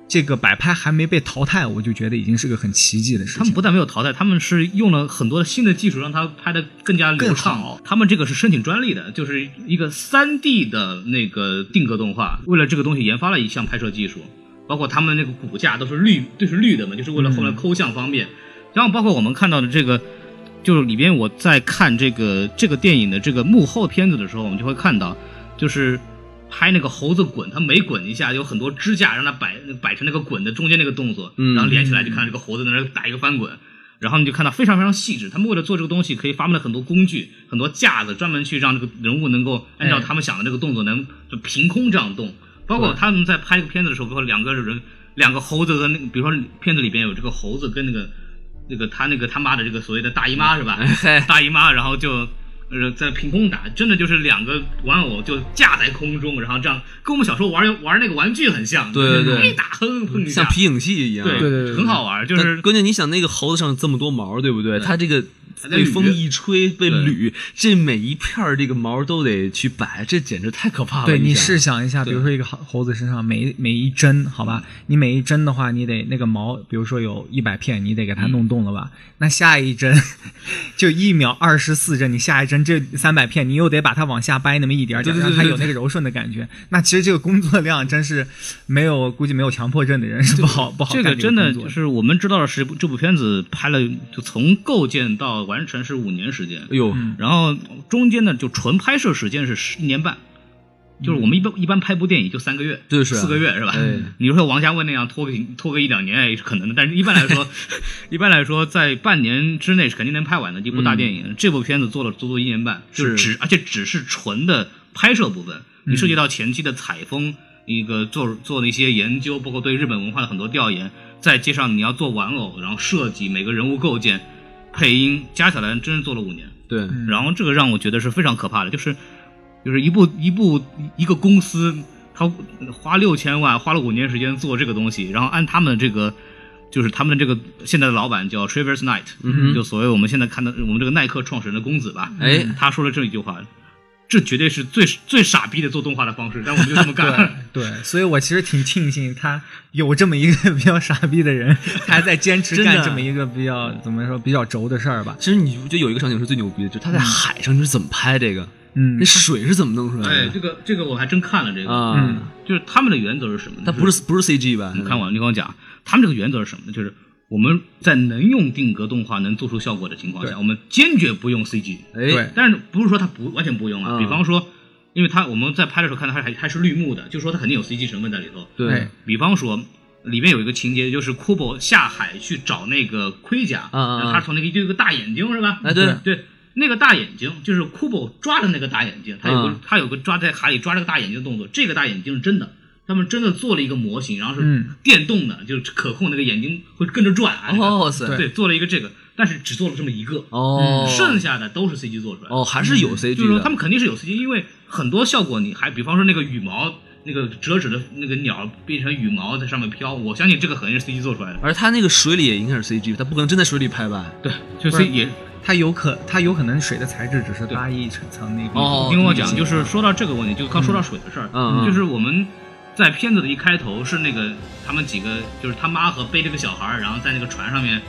这个摆拍还没被淘汰，我就觉得已经是个很奇迹的事情。他们不但没有淘汰，他们是用了很多的新的技术，让它拍的更加流畅。哦他们这个是申请专利的，就是一个三 D 的那个定格动画，为了这个东西研发了一项拍摄技术，包括他们那个骨架都是绿，都是绿的嘛，就是为了后来抠像方便。然后包括我们看到的这个，就是里边我在看这个这个电影的这个幕后片子的时候，我们就会看到，就是拍那个猴子滚，它每滚一下有很多支架让它摆摆成那个滚的中间那个动作，嗯然后连起来就看到这个猴子在那打一个翻滚。然后你就看到非常非常细致，他们为了做这个东西，可以发明了很多工具、很多架子，专门去让这个人物能够按照他们想的这个动作，能就凭空这样动。包括他们在拍这个片子的时候，比如说两个人、两个猴子和那个，比如说片子里边有这个猴子跟那个那个他那个他妈的这个所谓的大姨妈是吧？嘿大姨妈，然后就呃在凭空打，真的就是两个玩偶就架在空中，然后这样跟我们小时候玩玩那个玩具很像，对对对一打哼哼一下像皮影戏一样。对对对对很好玩，就是关键你想那个猴子上这么多毛，对不对？它这个被风一吹被捋，这每一片儿这个毛都得去摆，这简直太可怕了。对你试想一下，比如说一个猴猴子身上每每一针，好吧，你每一针的话，你得那个毛，比如说有一百片，你得给它弄动了吧？那下一针 就一秒二十四针，你下一针这三百片，你又得把它往下掰那么一点儿点让它有那个柔顺的感觉。那其实这个工作量真是没有，估计没有强迫症的人是不好不好干这个真的就是我们知道的是，这部片子拍了，就从构建到完成是五年时间，哎呦，嗯然后中间呢就纯拍摄时间是十一年半，就是我们一般一般拍部电影就三个月，对是啊。四个月是吧？哎。你说王家卫那样拖个拖个一两年也是可能的，但是一般来说，一般来说在半年之内是肯定能拍完的一部大电影。这部片子做了足足一年半，就是只而且只是纯的拍摄部分，你涉及到前期的采风。一个做做的一些研究，包括对日本文化的很多调研，再接上你要做玩偶，然后设计每个人物构建、配音，加起来真是做了五年。对，然后这个让我觉得是非常可怕的，就是就是一部一部一个公司，他花六千万花了五年时间做这个东西，然后按他们这个。就是他们的这个现在的老板叫 Travers Knight，、嗯就所谓我们现在看到我们这个耐克创始人的公子吧，哎他说了这一句话，这绝对是最最傻逼的做动画的方式，但我们就这么干。对，所以我其实挺庆幸他有这么一个 比较傻逼的人，他还在坚持真的干这么一个比较怎么说比较轴的事儿吧。其实你就有一个场景是最牛逼的，就是他在海上是怎么拍这个，嗯那，水是怎么弄出来哎，的这个这个我还真看了这个，啊嗯？就是他们的原则是什么呢？它不是不是 CG 吧？你看我，你跟我讲，他们这个原则是什么呢？就是我们在能用定格动画能做出效果的情况下，我们坚决不用 CG。哎对，但是不是说它不完全不用啊？嗯比方说，因为它我们在拍的时候看到它还还是绿幕的，就说它肯定有 CG 成分在里头。对哎，比方说，里面有一个情节，就是库珀下海去找那个盔甲，嗯嗯嗯然后他从那个就有个大眼睛是吧？哎对对，那个大眼睛就是库珀抓的那个大眼睛，他有个、嗯他有个抓在海里抓这个大眼睛的动作，这个大眼睛是真的。他们真的做了一个模型，然后是嗯。电动的，就是可控那个眼睛会跟着转哦塞，对，做了一个这个，但是只做了这么一个，哦，剩下的都是 CG 做出来的。哦还是有 CG 的，就是说他们肯定是有 CG，因为很多效果你还，比方说那个羽毛，那个折纸的那个鸟变成羽毛在上面飘，我相信这个肯定是 CG 做出来的。而它那个水里也应该是 CG，它不可能真在水里拍吧？对，就是 C 也它有可它有可能水的材质只是搭一层层那个。哦听我讲，嗯。就是说到这个问题，就刚说到水的事儿，嗯。嗯。就是我们在片子的一开头是那个他们几个，就是他妈和背着个小孩儿，然后在那个船上面，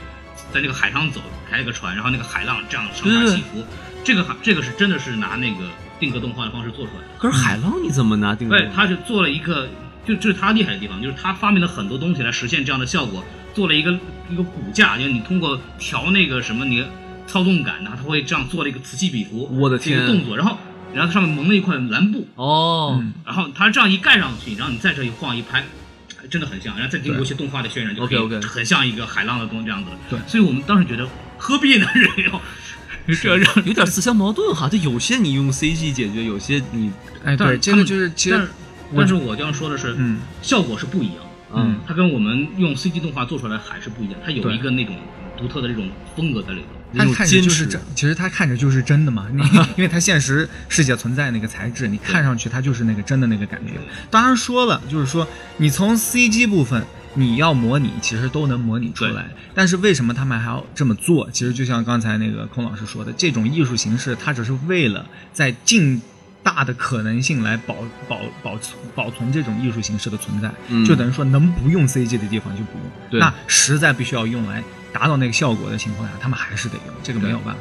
在那个海上走，开一个船，然后那个海浪这样上下起伏，这个海这个是真的是拿那个定格动画的方式做出来的。可是海浪你怎么拿定格？对，他是做了一个，就这是他厉害的地方，就是他发明了很多东西来实现这样的效果，做了一个一个骨架，就是你通过调那个什么你操纵感，然后他会这样做了一个此起彼伏，我的天这个动作，然后然后它上面蒙了一块蓝布，哦，嗯然后它这样一盖上去，然后你在这一晃一拍。哎真的很像，然后再经过一些动画的渲染，就可以很像一个海浪的东西这样子。对所以我们当时觉得何必呢？人要 这让有点自相矛盾哈。这有些你用 CG 解决，有些你哎，对，这但是他们个就是其实，但是我这样说的是，嗯效果是不一样。嗯它跟我们用 CG 动画做出来还是不一样，它有一个那种独特的这种风格在里头。那种它看着就是真，其实它看着就是真的嘛，你因为 它现实世界存在那个材质，你看上去它就是那个真的那个感觉。当然说了，就是说你从 CG 部分你要模拟，其实都能模拟出来。但是为什么他们还要这么做？其实就像刚才那个孔老师说的，这种艺术形式，它只是为了在尽大的可能性来保保保存保存这种艺术形式的存在，嗯就等于说能不用 CG 的地方就不用。对那实在必须要用来达到那个效果的情况下，他们还是得用，这个没有办法。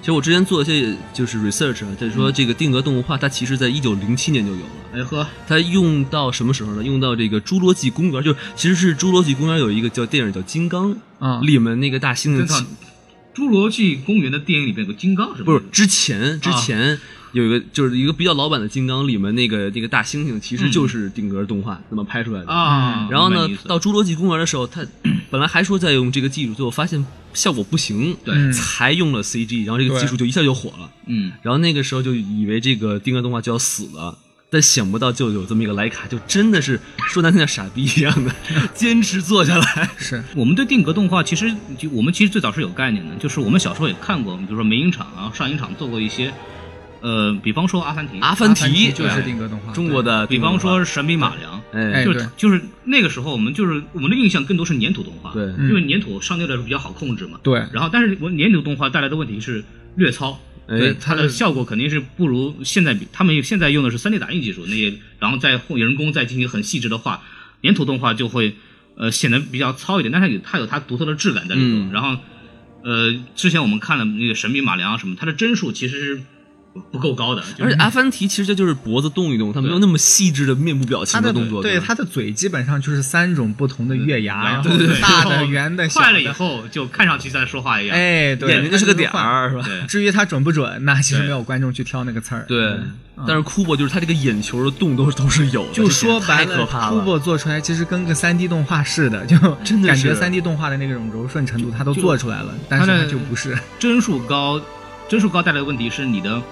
其实我之前做一些就是 research 啊，就是说这个定格动画，它其实在一九零七年就有了。哎呵，它用到什么时候呢？用到这个《侏罗纪公园》，就是其实是《侏罗纪公园》有一个叫电影叫《金刚》，啊里面那个大猩猩，侏罗纪公园的电影里面有个金刚是不是是？之前之前有一个就是一个比较老版的金刚，里面那个那个大猩猩其实就是定格动画那么拍出来的。啊，然后呢到侏罗纪公园的时候，他本来还说在用这个技术，最后发现效果不行，对嗯才用了 CG，然后这个技术就一下就火了。嗯，然后那个时候就以为这个定格动画就要死了，但想不到就有这么一个徕卡，就真的是说难听点傻逼一样的 坚持做下来。是我们对定格动画其实就我们其实最早是有概念的，就是我们小时候也看过，比如说美影厂啊、上影厂做过一些，呃，比方说阿凡提，阿凡提就是定格动画，中国的比方说神笔马良，哎就是就是那个时候我们就是我们的印象更多是粘土动画，对嗯因为粘土相对来说比较好控制嘛。对然后，但是我粘土动画带来的问题是略糙，对，它的效果肯定是不如现在比他们现在用的是 3D 打印技术，那些然后再后人工再进行很细致的画，粘土动画就会呃显得比较糙一点，但是它有它有它独特的质感在里头。嗯然后呃，之前我们看了那个神笔马良啊什么，它的帧数其实是不不够高的，就是而且阿凡提其实就是脖子动一动，他没有那么细致的面部表情的动作。吧对他的嘴基本上就是三种不同的月牙，大的、圆的、小快了以。后就看上去在说话一样。哎，对，眼睛就是个点。儿，是吧？至于他准不准，那其实没有观众去挑那个刺儿。对嗯，但是库珀就是他这个眼球的动都都是有的，就说白了。，Kubo 做出来其实跟个三 D 动画似的，就真的感觉三 D 动画的那种柔顺程度，他都做出来了，但是就不是。帧数高，帧数高带来的问题是你的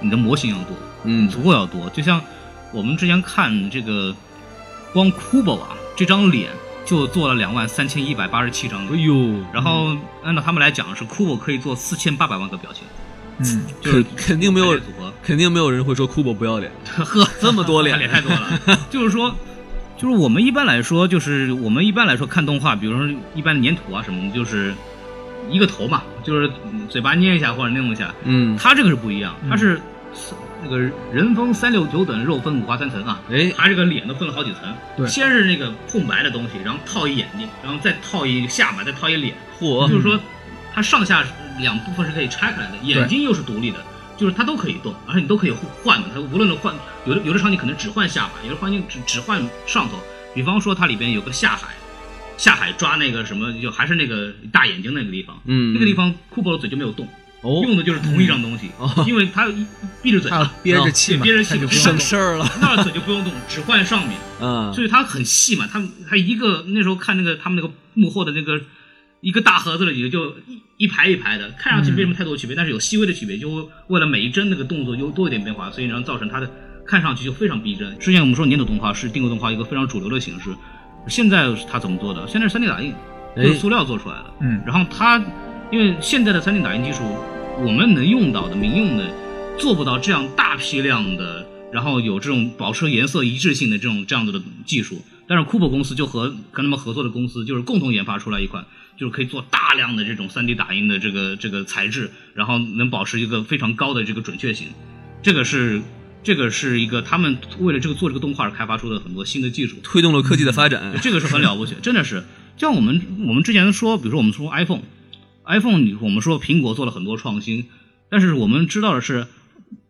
你的模型要多，嗯。足够要多。就像我们之前看这个，光 Kubo 啊，这张脸就做了两万三千一百八十七张脸，哎呦，然后按照他们来讲是 Kubo 可以做四千八百万个表情，嗯，就是肯肯定没有组合，肯定没有人会说库珀不要脸，呵，这么多脸。脸太多了。就是说，就是我们一般来说，就是我们一般来说看动画，比如说一般的粘土啊什么的，就是一个头嘛，就是嘴巴捏一下或者弄一下。嗯，它这个是不一样，它是那个人分三六九等，肉分五花三层啊。哎，它这个脸都分了好几层，对先是那个空白的东西，然后套一眼睛，然后再套一下巴，再套一脸，嚯，就是说它上下两部分是可以拆开来的，眼睛又是独立的，就是它都可以动，而且你都可以换的。它无论是换有的有的场景可能只换下巴，有的场景只只换上头。比方说它里边有个下海，下海抓那个什么，就还是那个大眼睛那个地方，嗯，那个地方库珀的嘴就没有动，哦，用的就是同一张东西，哦。因为他一闭着嘴憋着气嘛，憋着气就不用省事儿了。那嘴就不用动，只换上面。啊，所以它很细嘛，它它一个那时候看那个他们那个幕后的那个一个大盒子里就一一排一排的，看上去没什么太多区别，但是有细微的区别，就为了每一帧那个动作又多一点变化，所以然后造成它的看上去就非常逼真。之前我们说粘土动画是定格动画一个非常主流的形式，现在它怎么做的？现在是 3D 打印，哎用塑料做出来的。嗯然后它因为现在的 3D 打印技术，我们能用到的民用的做不到这样大批量的，然后有这种保持颜色一致性的这种这样子的技术。但是 Kubo 公司就和跟他们合作的公司，就是共同研发出来一款，就是可以做大量的这种 3D 打印的这个这个材质，然后能保持一个非常高的这个准确性。这个是这个是一个他们为了这个做这个动画而开发出的很多新的技术。推动了科技的发展，这个是很了不起，真的是。像我们我们之前说，比如说我们说 iPhone，iPhone 你我们说苹果做了很多创新，但是我们知道的是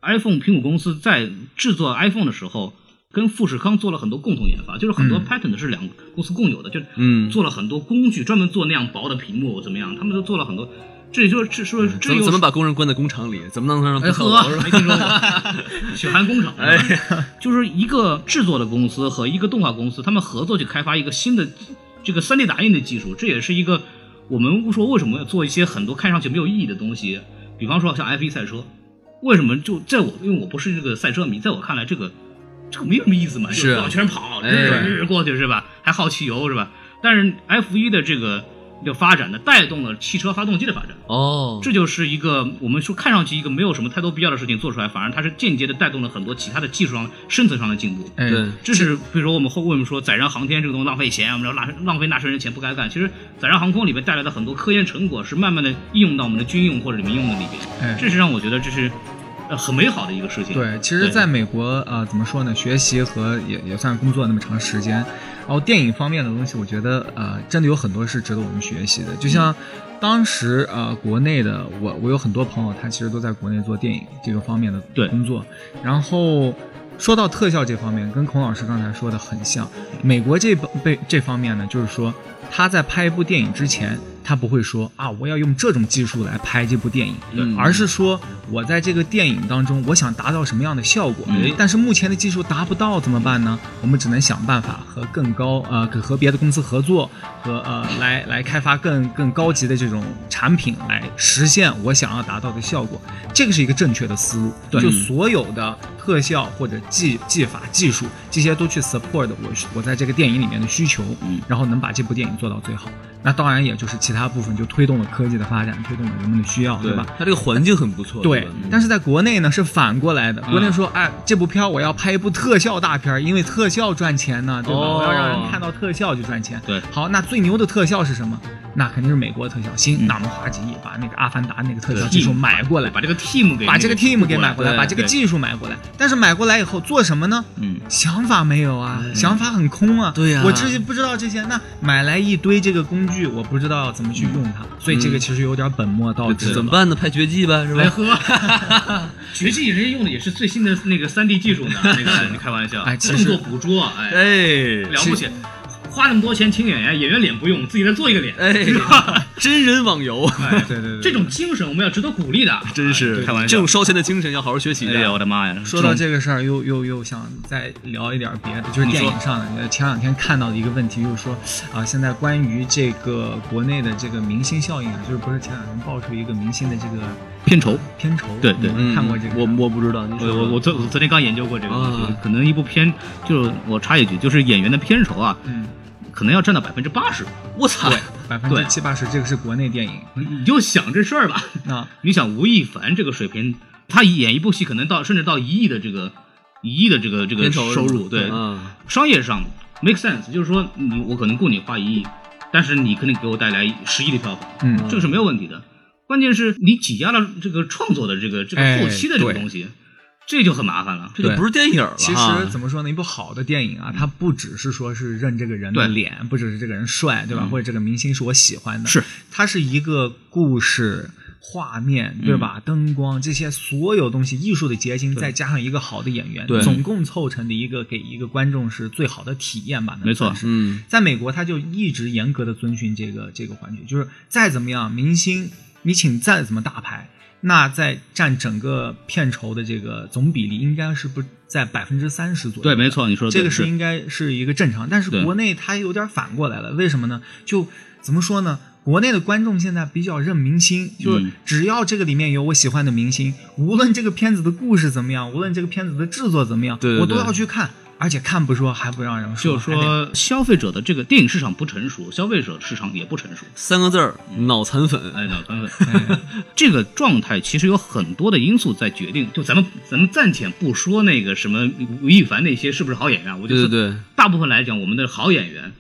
，iPhone 苹果公司在制作 iPhone 的时候，跟富士康做了很多共同研发，就是很多嗯 patent 是两个公司共有的，就嗯做了很多工具，专门做那样薄的屏幕怎么样，他们都做了很多。这也就是这说这又怎么把工人关在工厂里？怎么能让哎不呵走是，吧没听说过，血汗工厂。哎，就是一个制作的公司和一个动画公司，他们合作去开发一个新的这个 3D 打印的技术，这也是一个我们说为什么要做一些很多看上去没有意义的东西，比方说像 F 1赛车，为什么就在我因为我不是这个赛车迷，在我看来这个这个没什么意思嘛，是啊就往前跑，哎日日过去是吧？还耗汽油是吧？但是 F 1的这个的发展呢，带动了汽车发动机的发展。哦，这就是一个我们说看上去一个没有什么太多必要的事情做出来，反而它是间接的带动了很多其他的技术上、深层上的进步。哎，对，这是比如说我们后为什么说载人航天这个东西浪费钱，我们说浪浪费纳税人钱不该干。其实载人航空里面带来的很多科研成果是慢慢的应用到我们的军用或者民用的里边，哎这是让我觉得这是呃很美好的一个事情。对，其实在美国，呃，怎么说呢？学习和也也算是工作那么长时间，然后电影方面的东西，我觉得呃，真的有很多是值得我们学习的。就像当时呃，国内的我我有很多朋友，他其实都在国内做电影这个方面的工作。然后说到特效这方面，跟孔老师刚才说的很像。美国这被这方面呢，就是说他在拍一部电影之前，他不会说啊，我要用这种技术来拍这部电影，嗯而是说我在这个电影当中，我想达到什么样的效果。哎但是目前的技术达不到怎么办呢？我们只能想办法和更高呃和别的公司合作，和呃来来开发更更高级的这种产品，来实现我想要达到的效果。这个是一个正确的思路。对就所有的特效或者技技法技术这些都去 support 我我在这个电影里面的需求，嗯然后能把这部电影做到最好。那当然也就是其他部分就推动了科技的发展，推动了人们的需要，对吧？它这个环境很不错，对吧，但是在国内呢是反过来的。嗯国内说，哎，这部片儿我要拍一部特效大片儿，因为特效赚钱呢，对吧？哦我要让人看到特效就赚钱。对好，那最牛的特效是什么？那肯定是美国特效，行，嗯那我们花几亿把那个《阿凡达》那个特效技术买过来，把这个 team 给把这个 team 给买过来，把这个技术买过来。但是买过来以后做什么呢？嗯。想法没有啊，想法很空啊。对呀我这不知道这些，那买来一堆这个工具，我不知道怎么去用它，所以这个其实有点本末倒置。怎么办呢？拍绝技呗，是吧？来喝，绝技人家用的也是最新的那个三 D 技术呢，那个你 开玩笑，哎其实动作捕捉，哎，哎，了不起，花那么多钱请演员，演员脸不用，自己再做一个脸，哎是吧？真人网游，哎，对对对，这种精神我们要值得鼓励的，真是哎开玩笑，这种烧钱的精神要好好学习哎呀，我的妈呀！说到这这个事儿，又又又想再聊一点别的，就是电影上的。呃前两天看到的一个问题，就是说啊、现在关于这个国内的这个明星效应啊，就是不是前两天爆出一个明星的这个片酬，片酬？对对看过这个？我我不知道，我我我昨我昨天刚研究过这个可能一部片，就是我插一句，就是演员的片酬啊，嗯，可能要占到百分之八十。我操，百分之七八十，这个是国内电影。你你就想这事儿吧，啊。你想吴亦凡这个水平，他演一部戏可能到甚至到一亿的这个一亿的这个这个收入，对，嗯，商业上 make sense，就是说你我可能雇你花一亿，但是你可能给我带来十亿的票房，嗯。这个是没有问题的。关键是你挤压了这个创作的这个这个哎后期的这个东西，这就很麻烦了。这就不是电影了。其实怎么说呢？一部好的电影啊，它不只是说是认这个人的脸，不只是这个人帅，对吧？嗯或者这个明星是我喜欢的，是它是一个故事。画面对吧？灯光这些所有东西，艺术的结晶，再加上一个好的演员，对总共凑成的一个给一个观众是最好的体验吧？没错嗯，在美国，他就一直严格的遵循这个这个环节，就是再怎么样，明星你请再怎么大牌，那在占整个片酬的这个总比例，应该是不在百分之三十左右。对，没。错，你说的这个是应该是一个正常，但是国内它有点反过来了，为什么呢？就怎么说呢？国内的观众现在比较认明星，就是嗯只要这个里面有我喜欢的明星，无论这个片子的故事怎么样，无论这个片子的制作怎么样，对对我都要去看，而且看不说还不让人说，就是说消费者的这个电影市场不成熟，消费者市场也不成熟。三个字儿，脑残粉。哎，脑残粉，这个状态其实有很多的因素在决定。就咱们咱们暂且不说那个什么吴亦凡那些是不是好演员，我觉得对对对大部分来讲，我们的好演员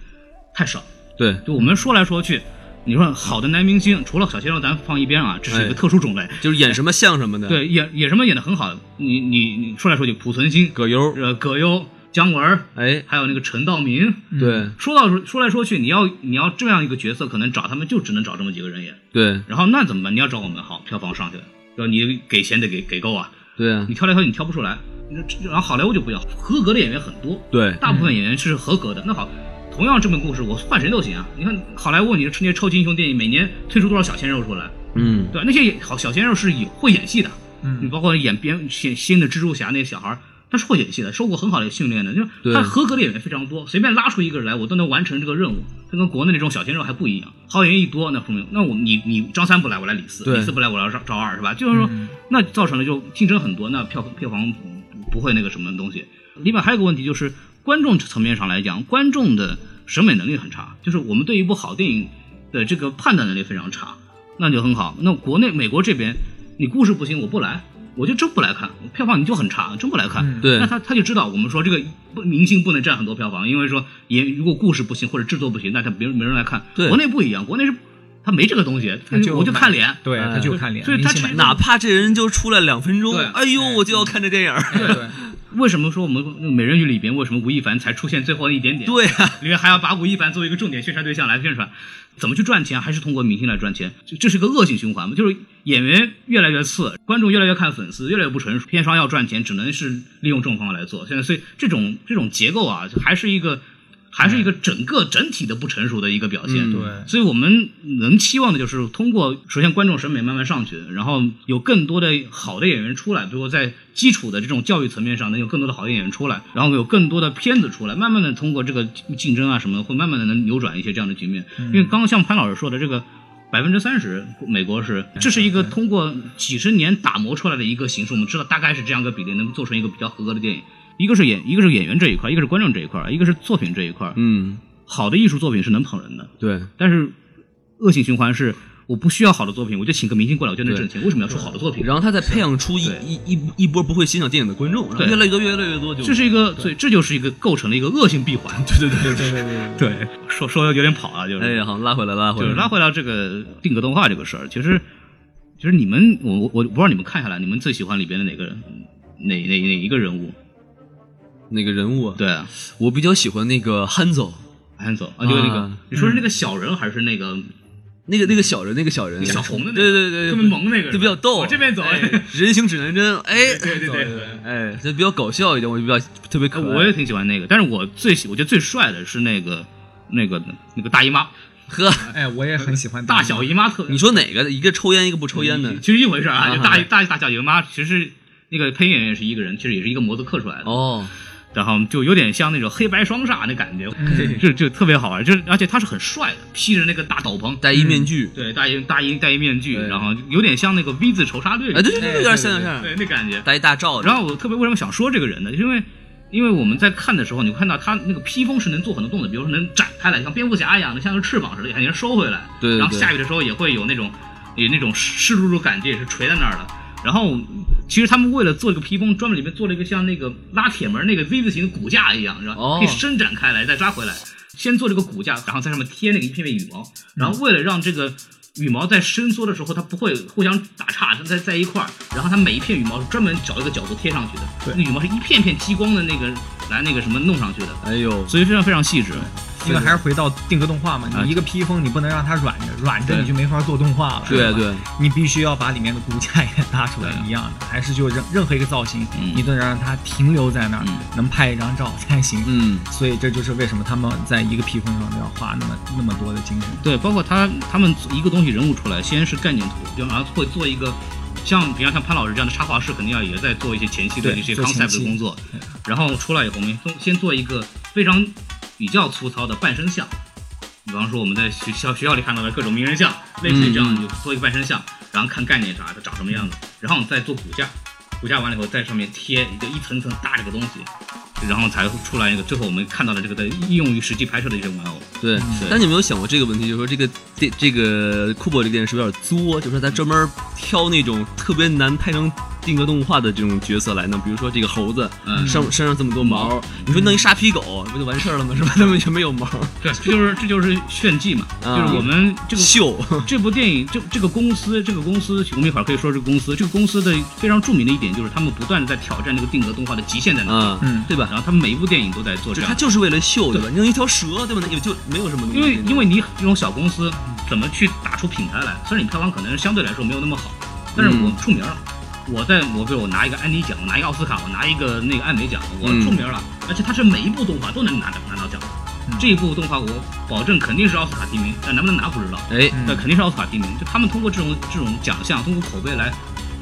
太少。对，就我们说来说去，你说好的男明星，除了小鲜肉咱放一边啊，这是一个哎特殊种类。就是演什么像什么的。，对，演演什么演的很好，你你你说来说去，濮存昕、葛优，呃葛优、姜文儿，哎，还有那个陈道明。对说到说来说去，你要你要这样一个角色，可能找他们就只能找这么几个人演。对然后那怎么办？你要找我们好，票房上去了，要你给钱得给给够啊，对啊你挑来挑去你挑不出来。然后好莱坞就不要，合格的演员很多，对，大部分演员是合格的。那好，同样这本故事我换谁都行啊。你看好莱坞，你这些超级英雄电影每年推出多少小鲜肉出来，嗯，对吧？那些好小鲜肉是有会演戏的，嗯你嗯包括演编新新的蜘蛛侠那些小孩儿他是会演戏的，受过很好的训练的，就是他合格的演员非常多，随便拉出一个人来，我都能完成这个任务。他跟国内那种小鲜肉还不一样，好演员一多，那说明那我你你张三不来，我来李四，李四不来，我来赵赵二，是吧？就是说，那造成了就竞争很多，那票票房不不会那个什么东西。另外还有个问题就是观众层面上来讲，观众的审美能力很差，就是我们对一部好电影的这个判断能力非常差，那就很好。那国内美国这边，你故事不行，我不来。我就真不来看，票房你就很差，真不来看。对那他他就知道我们说这个不明星不能占很多票房，因为说也如果故事不行或者制作不行，那他别人没人来看。对国内不一样，国内是他没这个东西，他就我就看脸。对，哎他就看脸，所以他哪怕这人就出来两分钟对，哎呦，我就要看这电影儿。对对，为什么说我们那个美人鱼里边为什么吴亦凡才出现最后那一点点？对啊，里面还要把吴亦凡作为一个重点宣传对象来宣传，怎么去赚钱？还是通过明星来赚钱？这这是个恶性循环嘛？就是演员越来越次，观众越来越看粉丝，越来越不成熟，片商要赚钱，只能是利用这种方法来做。现在，所以这种这种结构啊，还是一个还是一个整个整体的不成熟的一个表现。嗯对所以我们能期望的就是通过首先观众审美慢慢上去，然后有更多的好的演员出来，比如说在基础的这种教育层面上能有更多的好的演员出来，然后有更多的片子出来，慢慢的通过这个竞争啊什么的，会慢慢的能扭转一些这样的局面。因为刚刚像潘老师说的这个。百分之三十，美国是，这是一个通过几十年打磨出来的一个形式，我们知道大概是这样一个比例，能做成一个比较合格的电影。一个是演，一个是演员这一块，一个是观众这一块，一个是作品这一块。嗯，好的艺术作品是能捧人的，对，但是恶性循环是我不需要好的作品，我就请个明星过来，我就能挣钱。为什么要出好的作品？然后他再培养出一一一一波不会欣赏电影的观众，然后越来越多，越来越多，就这是一个，所以这就是一个构成了一个恶性闭环。对对对对对对对，说说的有点跑了，就是。哎，好拉回来，拉回来，就是拉回来这个定格动画这个事儿，其实其实你们，我我我不知道你们看下来，你们最喜欢里边的哪个人，哪哪哪一个人物？那个人物啊，对啊，我比较喜欢那个汉走，安走啊，就是那个啊，你说是那个小人还是那个那个那个小人，那个小人，小红的那个对对对，特别萌那个人就比较逗。往这边走哎人形指南针，哎，对对对对。哎，这比较搞笑一点，我就比较特别可爱。我也挺喜欢那个，但是我最喜，我觉得最帅的是那个那个那个大姨妈，呵，哎，我也很喜欢大小姨妈特。你说哪个？一个抽烟，一个不抽烟的。其实一回事啊，啊就大大大小姨妈，其实那个配音演员是一个人，其实也是一个模子刻出来的。哦，然后就有点像那种黑白双煞那感觉，就就特别好玩，就是而且他是很帅的，披着那个大斗篷，戴一面具。对，戴一大一戴一面具，然后有点像那个 V 字仇杀队，哎，对对对，哎有点像对对像对那感觉。戴一大罩。然后我特别为什么想说这个人呢？因为因为我们在看的时候，你会看到他那个披风是能做很多动作，比如说能展开来，像蝙蝠侠一样的，像个翅膀似的，还能收回来。对对对然后下雨的时候也会有那种有那种湿漉漉感觉，也是垂在那儿的。然后其实他们为了做这个披风，专门里面做了一个像那个拉铁门那个 V 字形的骨架一样，然后哦。可以伸展开来再扎回来。先做这个骨架，然后在上面贴那个一片片羽毛，然后为了让这个羽毛在伸缩的时候，它不会互相打岔，它在在一块儿，然后它每一片羽毛是专门找一个角度贴上去的，对那羽毛是一片片激光的那个来那个什么弄上去的，哎呦，所以非常非常细致。因为还是回到定格动画嘛，啊你一个披风你不能让它软着，软着你就没法做动画了。吧对对，你必须要把里面的骨架也搭出来一样的，还是就任任何一个造型，嗯你都得让它停留在那儿嗯，能拍一张照才行。嗯，所以这就是为什么他们在一个披风上都要花那么那么多的精神。对，包括他他们一个东西人物出来，先是概念图，然后会做一个像比方像潘老师这样的插画师，肯定要也在做一些前期的对一些 concept 的工作，然后出来以后，我们先先做一个非常比较粗糙的半身像。比方说我们在学校学校里看到的各种名人像，类似于这样，嗯就做一个半身像，然后看概念啥的长什么样子，然后再做骨架，骨架完了以后在上面贴一个一层层搭这个东西，然后才会出来一个最后我们看到的这个在应用于实际拍摄的一些玩偶。对。但你有没有想过这个问题？就是说这个电这个库珀这个电视有点作，就是说他专门挑那种特别难拍成定格动画的这种角色来弄，比如说这个猴子，嗯上身上这么多毛，你说弄一沙皮狗不就完事儿了吗？是吧？他们就没有毛，对，这就是这就是炫技嘛，啊就是我们这个秀。这部电影，这这个公司，这个公司，我们一会儿可以说这个公司，这个公司的非常著名的一点就是他们不断的在挑战这个定格动画的极限在哪嗯对吧？然后他们每一部电影都在做这就样他就是为了秀，对吧？你弄一条蛇，对吧？那也就没有什么东西。因为因为你这种小公司怎么去打出品牌来？虽然你票房可能相对来说没有那么好，但是我嗯出名了。我在我比如我拿一个安妮奖，我拿一个奥斯卡，我拿一个那个艾美奖，我嗯出名了，而且他是每一部动画都能拿到拿到奖。这一部动画我保证肯定是奥斯卡提名，但能不能拿不知道。哎，那肯定是奥斯卡提名。就他们通过这种这种奖项，通过口碑来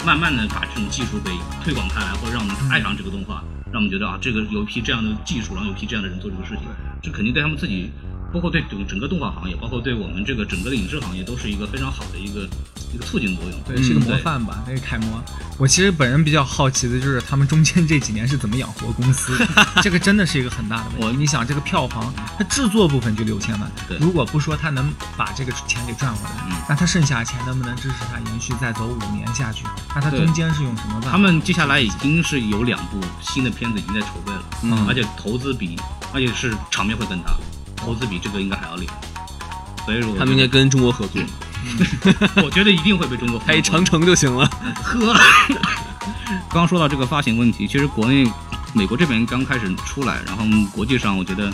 慢慢的把这种技术给推广开来，或者让我们爱上这个动画，让我们觉得啊，这个有一批这样的技术，然后有一批这样的人做这个事情，这肯定对他们自己，包括对整整个动画行业，包括对我们这个整个的影视行业，都是一个非常好的一个一个促进作用。对，是个模范吧，那个楷模。我其实本人比较好奇的就是他们中间这几年是怎么养活公司，这个真的是一个很大的问我题。你想这个票房，它制作部分就六千万对，如果不说他能把这个钱给赚回来，嗯那他剩下的钱能不能支持他延续再走五年下去？那他中间是用什么办法？他们接下来已经是有两部新的片子已经在筹备了，嗯而且投资比，而且是场面会更大，投资比这个应该还要厉害。所以说他们应该跟中国合作，我觉得一定会被中国拍长城就行了。呵。刚 刚说到这个发行问题，其实国内、美国这边刚开始出来，然后国际上，我觉得，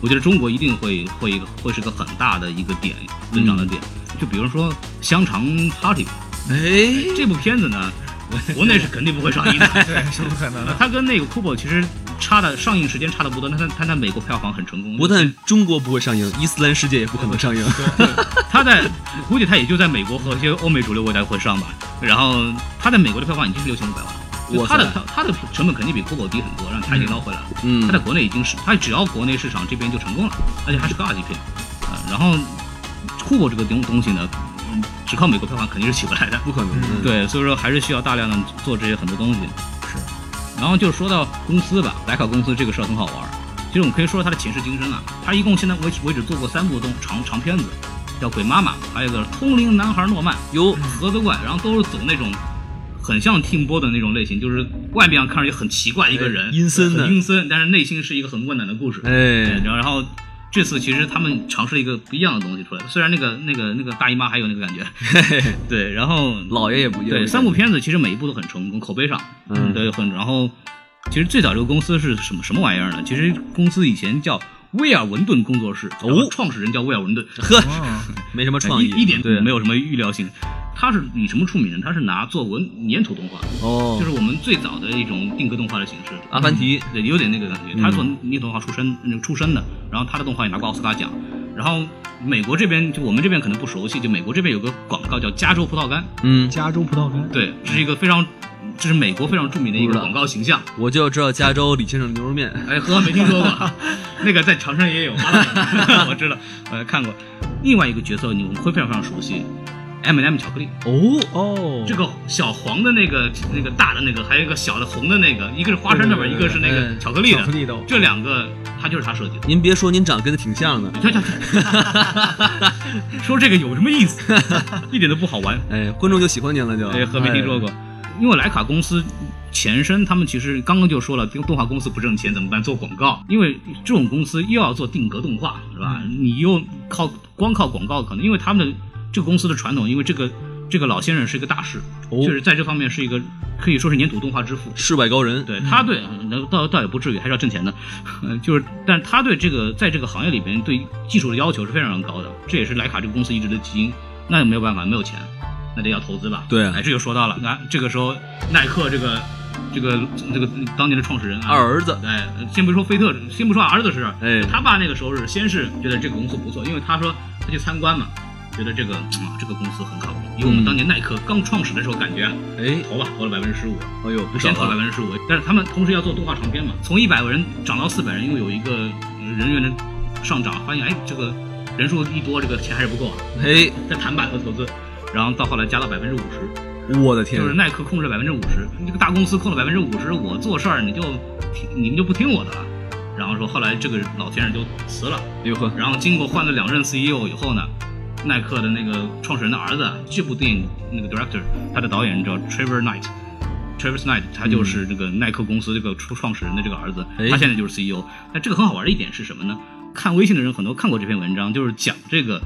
我觉得中国一定会会一个会是个很大的一个点增长的点。就比如说香肠 Party 哎，这部片子呢，国内是肯定不会上映的。对，是不可能的。它跟那个 Kubo 其实差的上映时间差的不多，那它它在美国票房很成功。不但中国不会上映，伊斯兰世界也不可能上映。它在估计它也就在美国和一些欧美主流国家会上吧。然后它在美国的票房已经是六千五百万了，它的塞它它的成本肯定比 Kubo 低很多，让它已经捞回来了。嗯它在国内已经是它只要国内市场这边就成功了，而且还是个二级片。呃，然后 Kubo 这个东东西呢，嗯只靠美国票房肯定是起不来的。不可能。嗯，对，所以说还是需要大量的做这些很多东西。是，然后就说到公司吧，莱卡公司这个事儿很好玩儿。其实我们可以说说他的前世今生啊，他一共现在为为止做过三部东长长片子，叫《鬼妈妈》，还有一个《通灵男孩诺曼》，有，盒子怪，然后都是走那种很像听波的那种类型，就是外面看上去很奇怪一个人，哎阴森的阴森，但是内心是一个很温暖的故事。哎，然后然后这次其实他们尝试了一个不一样的东西出来，虽然那个那个那个大姨妈还有那个感觉，对，然后 老爷也不一样。对，三部片子其实每一部都很成功，口碑上，嗯对，很。然后，其实最早这个公司是什么什么玩意儿呢？其实公司以前叫威尔文顿工作室，哦创始人叫威尔文顿，呵，哦，没什么创意，一一点对没有什么预料性。他是以什么出名呢？他是拿做文粘土动画，哦，就是我们最早的一种定格动画的形式。阿凡提，对，有点那个感觉。他做粘土动画出身，那个出身的，然后他的动画也拿过奥斯卡奖。然后美国这边就我们这边可能不熟悉，就美国这边有个广告叫加州葡萄干，嗯，加州葡萄干，对，这是一个非常，这是美国非常著名的一个广告形象。我就知道加州李先生牛肉面。哎，呵，没听说过，那个在长春也有，我知道，呃，看过。另外一个角色你们会非常非常熟悉，M&M 巧克力，哦，哦，这个小黄的那个、那个大的那个，还有一个小的红的那个，一个是花生的味儿，对对对一个是那个巧克力的，巧克力豆这两个他就是他设计的。您别说，您长得跟他挺像的。说这个有什么意思？一点都不好玩。哎，观众就喜欢您了，就。哎，和没听说过。因为莱卡公司前身，他们其实刚刚就说了，动画公司不挣钱怎么办？做广告。因为这种公司又要做定格动画，是吧？你又靠光靠广告，可能因为他们的这个公司的传统，因为这个这个老先生是一个大师，哦就是在这方面是一个可以说是粘土动画之父。世外高人。对他对，呃倒倒也不至于，还是要挣钱的，呃，就是，但他对这个在这个行业里边对技术的要求是非常高的，这也是莱卡这个公司一直的基因。那也没有办法，没有钱，那得要投资吧？对啊哎，这就说到了，那这个时候耐克这个这个这个当年的创始人啊，二儿子哎，先不说菲特，先不说儿子的事，哎他爸那个时候是先是觉得这个公司不错，因为他说他去参观嘛，觉得这个啊这个公司很靠谱，因为我们当年耐克刚创始的时候感觉啊，哎，投吧投了百分之十五，哎呦，先投百啊。分之十五，但是他们同时要做动画长片嘛，从一百个人涨到四百人，因为有一个呃人员的上涨，发现哎这个人数一多，这个钱还是不够啊，哎，再谈吧和投资，然后到后来加到百分之五十，我的天。就是，耐克控制百分之五十，这个大公司控了百分之五十，我做事儿你就听你们就不听我的了。然后说后来这个老先生就辞了，哎呦呵，然后经过换了两任 CEO 以后呢，耐克的那个创始人的儿子，这部电影那个 director，他的导演叫 Trevor Knight。Travis Knight，他就是这个耐克公司这个初创始人的这个儿子，哎他现在就是 CEO。那这个很好玩的一点是什么呢？看微信的人很多看过这篇文章，就是讲这个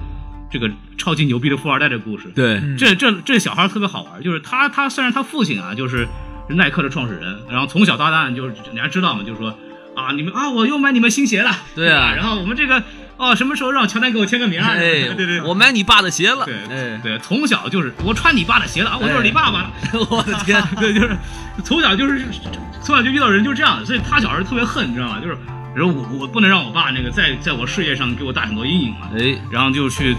这个超级牛逼的富二代的故事。对，嗯这这这小孩特别好玩，就是他他虽然他父亲啊就是是耐克的创始人，然后从小到大就是人家知道嘛，就是说啊你们啊我又买你们新鞋了，对啊 然后我们这个哦什么时候让乔丹给我签个名啊？哎，对对，我买你爸的鞋了。对哎，对，从小就是我穿你爸的鞋了啊，我就是你爸爸了。我的天，对，就是从小就是从小就遇到人就是这样，所以他小时候特别恨，你知道吗？就是然后我我不能让我爸那个在在我事业上给我带很多阴影嘛，哎，然后就去，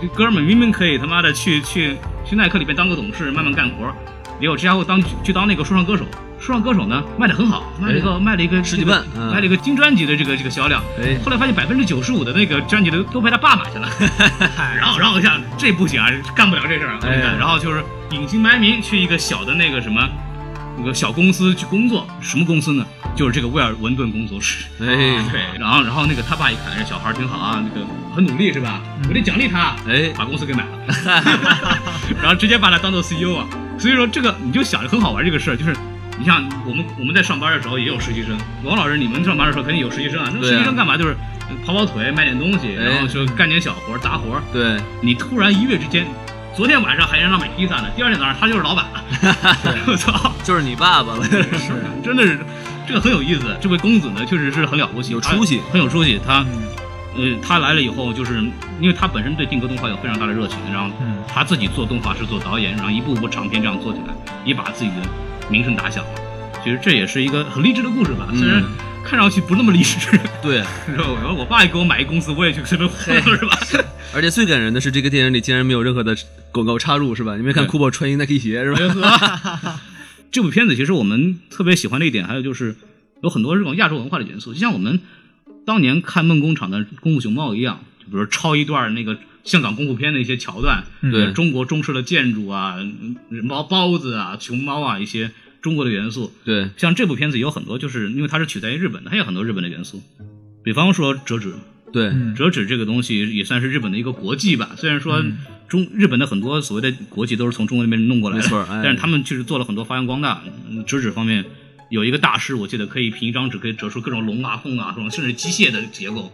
这哥们儿明明可以他妈的去去去耐克里边当个董事，慢慢干活儿，结果这家伙当去当那个说唱歌手，说唱歌手呢卖的很好，卖了一个、卖了一个十几万嗯卖了一个金专辑的这个这个销量。哎后来发现百分之九十五的那个专辑的都被他爸买去了，然后然后我想这不行啊，干不了这事儿然后就是隐姓埋名去一个小的那个什么。那个小公司去工作，什么公司呢？就是这个威尔文顿工作室。哎对，然后然后那个他爸一看这小孩挺好啊，那个很努力是吧？我得奖励他，哎把公司给买了，然后直接把他当做 CEO 啊。所以说这个你就想着很好玩这个事儿，就是你像我们我们在上班的时候也有实习生，王老师你们上班的时候肯定有实习生啊。那实习生干嘛？就是跑跑腿，卖点东西，哎然后就干点小活、杂活。对，你突然一跃之间，昨天晚上还让他买披萨呢，第二天早上他就是老板了。我操！就是你爸爸了，是真的是这个很有意思。这位公子呢，确实是很了不起，有出息很有出息。他，呃，他来了以后，就是因为他本身对定格动画有非常大的热情，然后嗯他自己做动画师、做导演，然后一步步长篇这样做起来，也把自己的名声打响了。其实这也是一个很励志的故事吧，虽然嗯看上去不那么励志。对。然后我我爸也给我买一公司，我也去随便混了是吧？而且最感人的是，这个电影里竟然没有任何的广告插入，是吧？你没看对库珀穿一 Nike 鞋，是吧？这部片子其实我们特别喜欢的一点，还有就是有很多这种亚洲文化的元素，就像我们当年看梦工厂的《功夫熊猫》一样，就比如抄一段那个香港功夫片的一些桥段，嗯对中国中式的建筑啊，嗯包包子啊，熊猫啊，一些中国的元素。对，像这部片子也有很多，就是因为它是取材于日本的，它有很多日本的元素，比方说折纸，对，嗯折纸这个东西也算是日本的一个国际吧。虽然说中日本的很多所谓的国技都是从中国那边弄过来的，没错哎但是他们确实做了很多发扬光大。嗯折纸方面有一个大师，我记得可以凭一张纸可以折出各种龙啊、凤啊，这种甚至机械的结构。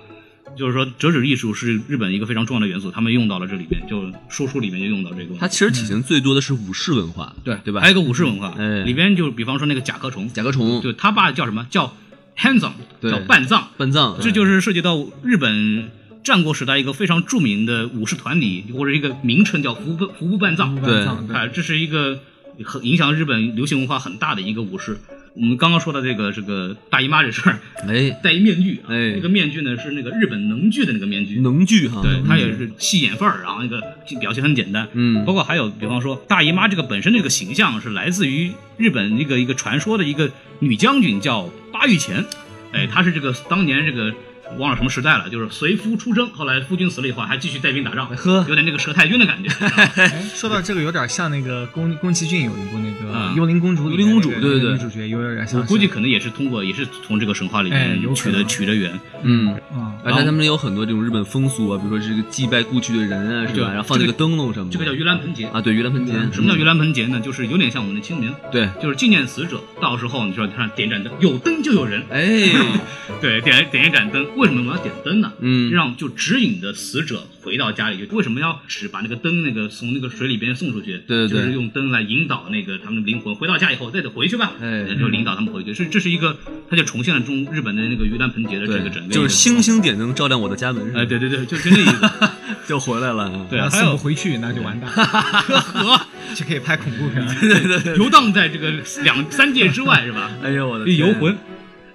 就是说，折纸艺术是日本一个非常重要的元素，他们用到了这里面，就说书里面就用到这个。它其实体现最多的是武士文化，对对吧？还有一个武士文化，哎里边就比方说那个甲壳虫，甲壳虫、就他爸叫什么叫 hands on，对叫半藏，半藏，这就是涉及到日本战国时代一个非常著名的武士团体或者一个名称叫服部服部半藏。对啊，这是一个很影响日本流行文化很大的一个武士。我们刚刚说的这个这个大姨妈这事儿，哎，戴一面具，啊哎。那个面具呢是那个日本能剧的那个面具，能剧哈，对，它也是戏眼范儿，然后那个表情很简单，嗯。包括还有比方说大姨妈这个本身这个形象是来自于日本一个一个传说的一个女将军叫八玉前，哎，她是这个当年这个。忘了什么时代了，就是随夫出征，后来夫君死了以后还继续带兵打仗，呵有点那个佘太君的感觉。哎，说到这个，有点像那个宫宫崎骏有一部那个啊《幽灵公主》幽灵公主对对对女主角有点像。我估计可能也是通过，也是从这个神话里面取的取的源。嗯。啊，而且他们有很多这种日本风俗啊，比如说这个祭拜故去的人啊，是吧？然后放这个灯笼什么的，这个叫盂兰盆节啊，对，盂兰盆节。什么叫盂兰盆节呢？就是有点像我们的清明，对，就是纪念死者。到时候你说，你看点盏灯，有灯就有人。哎，对，点点一盏灯，为什么我们要点灯呢？嗯让就指引着死者回到家里去。为什么要使把那个灯那个从那个水里边送出去？对对对就是用灯来引导那个他们的灵魂回到家以后再得回去吧，哎就引导他们回去。是这是一个，他就重现了中日本的那个盂兰盆节的这个整个，就是星星。点灯照亮我的家门，哎，对对对，就就那意思。就回来了。对，送不回去那就完蛋，和就可以拍恐怖片 了。对对对，游荡在这个两三界之外是吧？哎呦我的天游魂。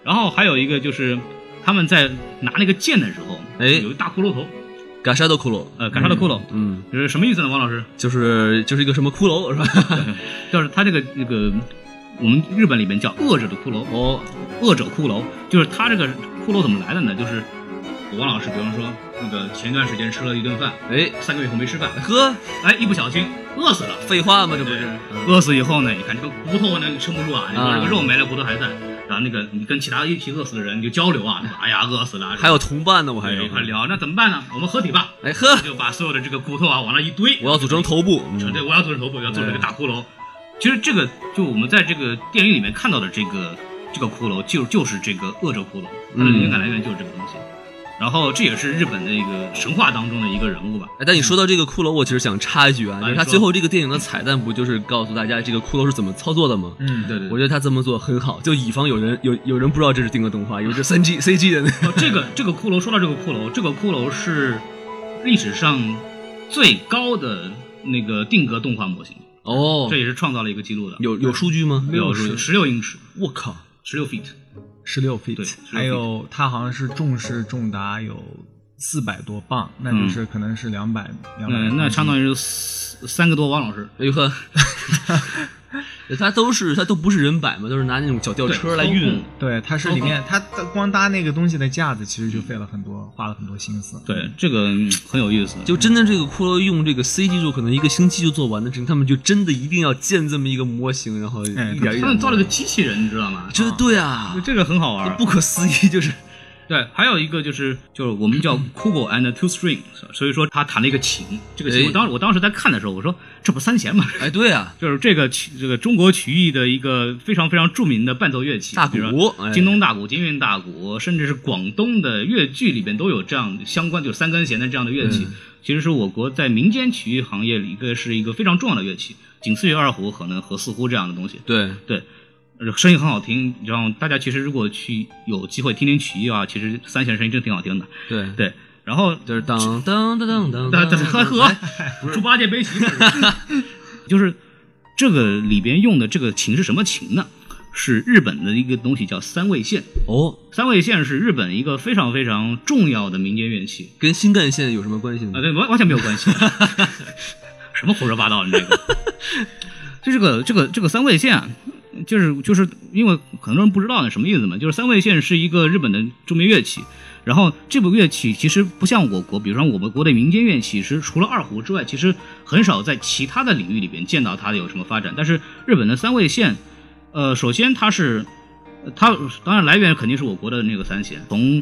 然后还有一个就是他们在拿那个剑的时候，哎。有一大骷髅头，嘎沙的骷髅，呃，嘎沙的骷髅，嗯，就是什么意思呢？王老师，就是就是一个什么骷髅是吧？就是他这个这个我们日本里面叫恶者的骷髅，哦，恶者骷髅，就是他这个骷髅怎么来的呢？就是王老师，比方说那个前段时间吃了一顿饭，哎。三个月后没吃饭，呵，哎，一不小心饿死了。废话嘛，这不对是？，饿死以后呢，你看这个骨头呢撑不住啊，你说啊这个肉没了，骨头还在，然后那个你跟其他一起饿死的人你就交流啊，哎呀饿死了，还有同伴呢，我还一块聊，那怎么办呢？我们合体吧，哎呵，就把所有的这个骨头啊往那一堆，我要组成头部，嗯对，我要组成头部，要做成一个大骷髅。其实这个就我们在这个电影里面看到的这个这个骷髅，就就是这个恶者骷髅，它的嗯灵感来源就是这个东西。然后这也是日本的一个神话当中的一个人物吧。哎，但你说到这个骷髅，我其实想插一句啊，就是他最后这个电影的彩蛋不就是告诉大家这个骷髅是怎么操作的吗？嗯，对对对，我觉得他这么做很好，就以防有人有有人不知道这是定格动画，以为这三 G CG 的那哦，这个这个骷髅，说到这个骷髅，这个骷髅是历史上最高的那个定格动画模型，哦。这，也是创造了一个记录的。有有数据吗？有十六英尺，我靠，十六 feet，十六 feet，对还有它好像是重是重达有四百多磅，那就是可能是两百两百。嗯，那相当于是三个多王老师。哎呦呵，它都是它都不是人摆嘛，都是拿那种小吊车来运。对，它是里面它光搭那个东西的架子，其实就费了很多，花了很多心思。对，这个嗯很有意思。就真的这个骷髅用这个 C 技术，可能一个星期就做完的事情，他们就真的一定要建这么一个模型，然后一哎点一点。他们造了个机器人，你知道吗？这对啊，这个很好玩。不可思议，就是对，还有一个就是就是我们叫 Kubo and Two Strings，所以说他弹了一个琴。这个琴，哎我当时我当时在看的时候，我说这不三弦吗？哎，对啊，就是这个曲，这个中国曲艺的一个非常非常著名的伴奏乐器，大鼓京东大鼓、京韵大鼓，甚至是广东的粤剧里边都有这样相关，就是三根弦的这样的乐器。嗯其实是我国在民间曲艺行业里一个是一个非常重要的乐器，仅次于二胡可能和四胡这样的东西。对，对，呃声音很好听。然后大家其实如果去有机会听听曲艺啊，其实三弦声音真挺好听的。对，对，然后就是当当当当当大家呵呵，猪八戒背棋，就是这个里边用的这个琴是什么琴呢？是日本的一个东西叫三味线。哦，三味线是日本一个非常非常重要的民间乐器跟新干线有什么关系啊，呢？对，完完全没有关系。什么胡说八道？你这个，就这个这个这个三味线啊，就是就是因为很多人不知道那什么意思嘛，就是三味线是一个日本的著名乐器。然后这部乐器其实不像我国，比如说我们国的民间乐器是除了二胡之外，其实很少在其他的领域里边见到它有什么发展。但是日本的三味线，呃，首先它是它当然来源肯定是我国的那个三弦，从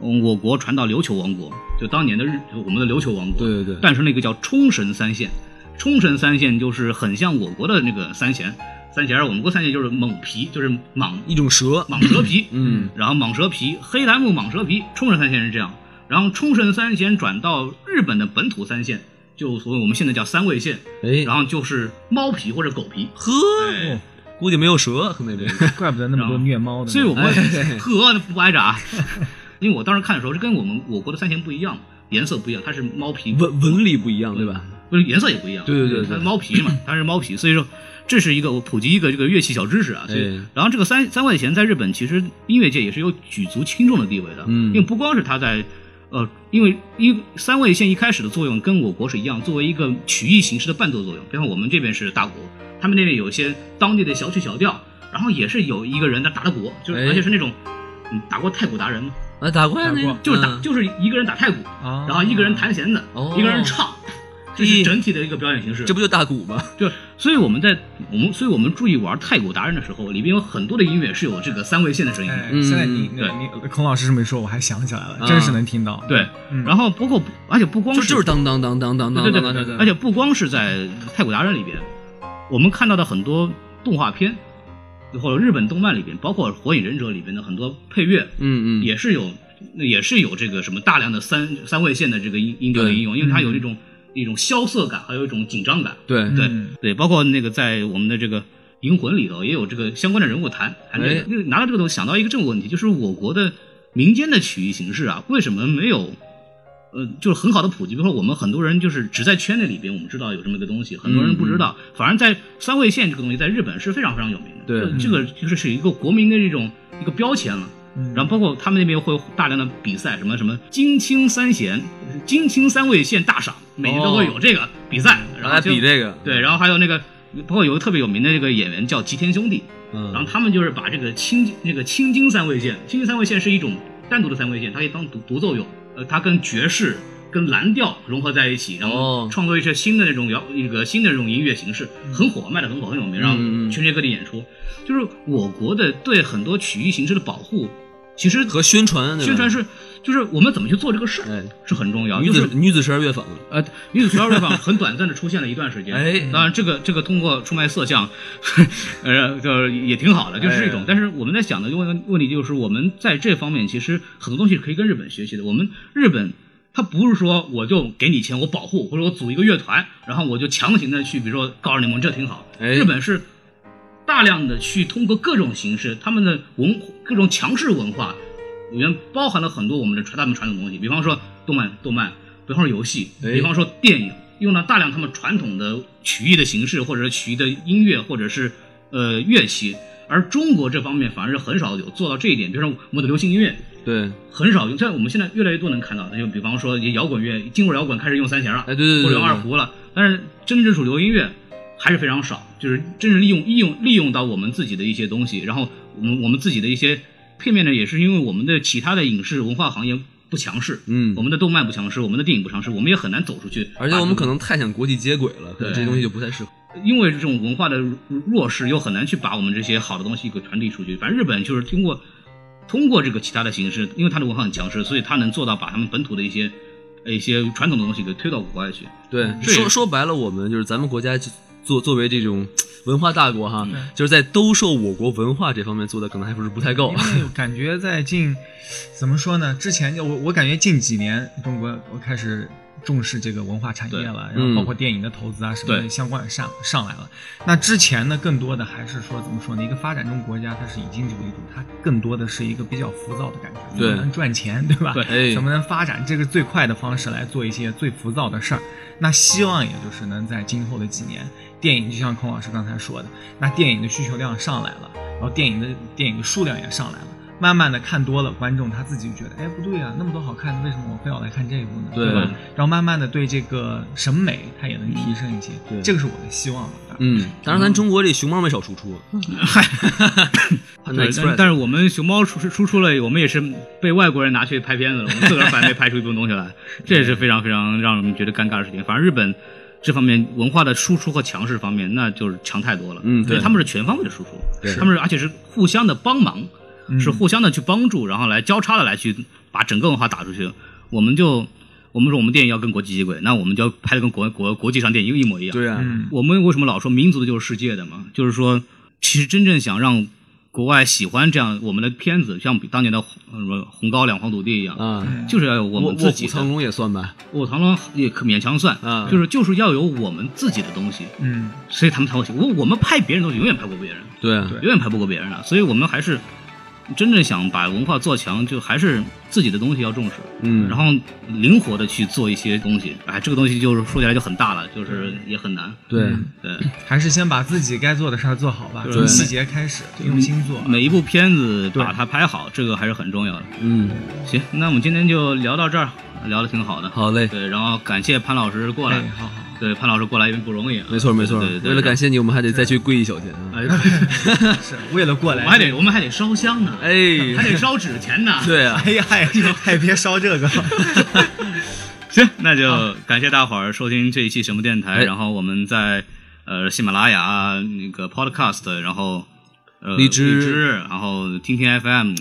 嗯我国传到琉球王国，就当年的日我们的琉球王国，对对对诞生了一个叫冲绳三线。冲绳三线就是很像我国的那个三弦，三弦我们国三弦就是蟒皮，就是蟒一种蛇，蟒蛇皮，嗯，然后蟒蛇皮，黑檀木蟒蛇皮，冲绳三线是这样，然后冲绳三弦转到日本的本土三线，就所谓我们现在叫三味线，哎，然后就是猫皮或者狗皮，呵，哎估计没有蛇，可能这 怪不得那么多虐猫的。所以我们哎呵不挨着啊，因为我当时看的时候是跟我们我国的三弦不一样，颜色不一样，它是猫皮，纹纹理不一样，对吧？不是颜色也不一样，对对对对它是猫皮嘛，它是猫皮，所以说这是一个我普及一个这个乐器小知识啊。所以，哎然后这个三三味弦在日本其实音乐界也是有举足轻重的地位的，嗯因为不光是它在。呃，因为一三味线一开始的作用跟我国是一样，作为一个曲艺形式的伴奏作用。比方我们这边是大鼓，他们那边有一些当地的小曲小调，然后也是有一个人在打的鼓，就是哎而且是那种，嗯，打过太鼓达人吗？啊，打过呀，那打过就是打，嗯就是一个人打太鼓，啊，然后一个人弹弦子，哦一个人唱，这是整体的一个表演形式。这不就大鼓吗？就所以我们在我们所以我们注意玩太鼓达人的时候，里边有很多的音乐是有这个三味线的声音。现在你对你孔老师这么一说，我还想起来了，啊真是能听到。对，嗯然后包括而且不光就是就是当当当当当当对对当当当，对对而且不光是在太鼓达人里边，我们看到的很多动画片或者日本动漫里边，包括《火影忍者》里边的很多配乐，嗯嗯，也是有也是有这个什么大量的三三味线的这个音音调的应用，因为它有这种一种萧瑟感，还有一种紧张感。对对、嗯对，包括那个在我们的这个《银魂》里头也有这个相关的人物谈谈这个拿到这个东西，想到一个这个问题，就是我国的民间的曲艺形式啊，为什么没有呃，就是很好的普及？比如说我们很多人就是只在圈内里边，我们知道有这么一个东西，很多人不知道。反而在三味线这个东西，在日本是非常非常有名的。对这这个就是是一个国民的这种一个标签了。嗯。然后包括他们那边会有大量的比赛，什么什么金青三弦、金青三味线大赏，每年都会有这个比赛。然后来就比这个，对，然后还有那个，包括有个特别有名的这个演员叫吉田兄弟，嗯。然后嗯，他们就是把这个青那个青金三味线，青金三味线是一种单独的三味线，它可以当独独奏用，呃，它跟爵士、跟蓝调融合在一起，然后哦。创作一些新的那种摇一个新的这种音乐形式，很火，卖的很火，很有名，然后嗯嗯嗯。全世界各地演出。就是我国的对很多曲艺形式的保护，其实和宣传宣传是就是我们怎么去做这个事儿哎是很重要，女就是子女子十二乐坊，呃，女子十二乐坊 很短暂的出现了一段时间，哎当然这个这个通过出卖色相，呃，就是也挺好的，就是一种。哎但是我们在想的问问题就是，我们在这方面其实很多东西可以跟日本学习的。我们日本他不是说我就给你钱我保护，或者我组一个乐团，然后我就强行的去，比如说告诉你们这挺好。哎日本是大量的去通过各种形式，他们的文各种强势文化里面包含了很多我们的传他们传统东西，比方说动漫、动漫，比方说游戏，哎比方说电影，用了大量他们传统的曲艺的形式，或者是曲艺的音乐，或者是呃乐器。而中国这方面反而是很少有做到这一点，比如说我们的流行音乐对，很少用，像我们现在越来越多能看到的，就比方说摇滚乐、经过摇滚开始用三弦了，哎对对对或者用二胡了，但是真正主流行音乐还是非常少，就是真正利用利用利用到我们自己的一些东西，然后我们我们自己的一些片面的，也是因为我们的其他的影视文化行业不强势，嗯我们的动漫不强势，我们的电影不强势，我们也很难走出去。而且我们可能能太想国际接轨了，可能对这些东西就不太适合。因为这种文化的弱势，又很难去把我们这些好的东西给传递出去。反正日本就是通过通过这个其他的形式，因为它的文化很强势，所以它能做到把他们本土的一些一些传统的东西给推到国外去。对，说说白了，我们就是咱们国家就作作为这种 文化大国哈，就是在兜售我国文化这方面做的可能还不是不太够。因为 感觉在近怎么说呢？之前就我我感觉近几年中国我开始重视这个文化产业了，然后包括电影的投资啊什么的相关上上来了。那之前呢，更多的还是说怎么说呢？一个发展中国家，它是以经济为主，它更多的是一个比较浮躁的感觉，对怎么能赚钱，对吧？对哎怎么能发展这个最快的方式来做一些最浮躁的事儿？那希望也就是能在今后的几年，电影就像孔老师刚才说的，那电影的需求量上来了，然后电影的电影的数量也上来了。慢慢的看多了，观众他自己就觉得，哎，不对啊，那么多好看的，为什么我非要来看这一部呢？对吧？然后慢慢的对这个审美他也能提升一些，对这个是我的希望吧。嗯，当然咱中国这熊猫没少输出。对，但但是我们熊猫输输出了，我们也是被外国人拿去拍片子了，我们 自个儿反而没拍出一部东西来，这也是非常非常让人们觉得尴尬的事情。反正日本这方面文化的输出和强势方面，那就是强太多了。嗯对他们是全方位的输出，对他们是而且是互相的帮忙，嗯是互相的去帮助，然后来交叉的来去把整个文化打出去。我们就我们说我们电影要跟国际接轨，那我们就要拍的跟国国国际上电影一模一样。对啊，嗯我们为什么老说民族的就是世界的嘛？就是说，其实真正想让国外喜欢这样我们的片子，像当年的呃什么《红高粱》《黄土地》一样，啊，就是要有我们自己的。卧虎藏龙也算吧。卧虎藏龙也可勉强算，啊就是就是要有我们自己的东西，嗯，所以他们才会喜欢。我我们拍别人的东西永远拍不过别人，对啊，永远拍不过别人啊，所以我们还是真正想把文化做强，就还是自己的东西要重视。嗯，然后灵活的去做一些东西，哎，这个东西就是说起来就很大了，就是也很难。对，嗯对，还是先把自己该做的事儿做好吧，从细节开始，用心做。每一部片子把它拍好，这个还是很重要的。嗯，行，那我们今天就聊到这儿，聊的挺好的。好嘞，对，然后感谢潘老师过来。哎，，好好，对，潘老师过来因为不容易啊。没错没错对对。对为了感谢你，我们还得再去跪一宿去啊。哎，是 为了过来，我还得我们还得烧香呢，哎，还得烧纸钱呢。对啊，哎呀，哎呀，还别烧这个。行，那就感谢大伙儿收听这一期什么电台。哎然后我们在呃喜马拉雅那个 Podcast，然后呃荔枝荔枝，然后听听 FM。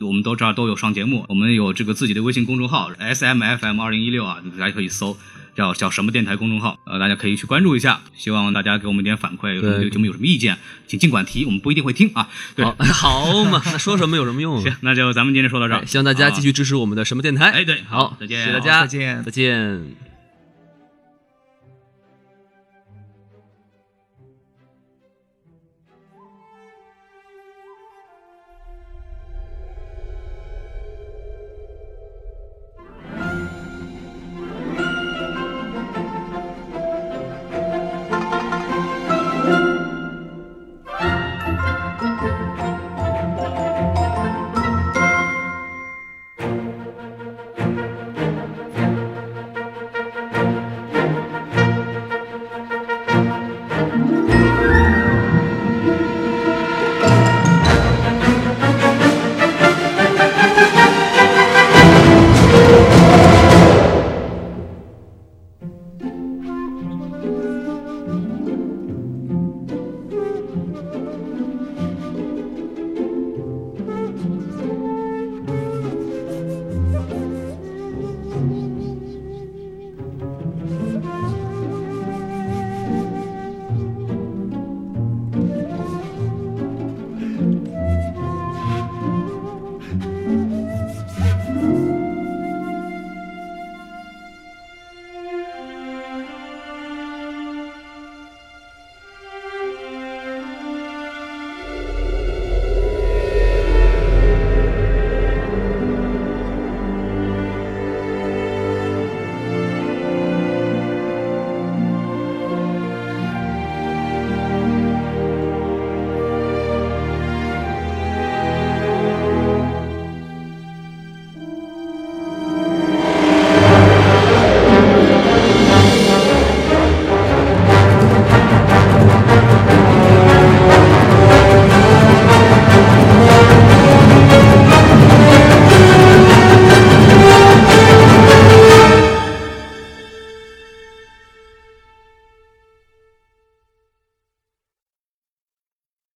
我们都这儿都有上节目，我们有这个自己的微信公众号 S M F M 二零一六啊，大家可以搜叫叫什么电台公众号，呃，大家可以去关注一下。希望大家给我们点反馈，有什么节目有什么意见，请尽管提，我们不一定会听啊。对，好，好嘛，那说什么有什么用行啊？，那就咱们今天说到这儿哎，希望大家继啊续支持我们的什么电台。哎对好好，再见谢谢大家，好再见再见。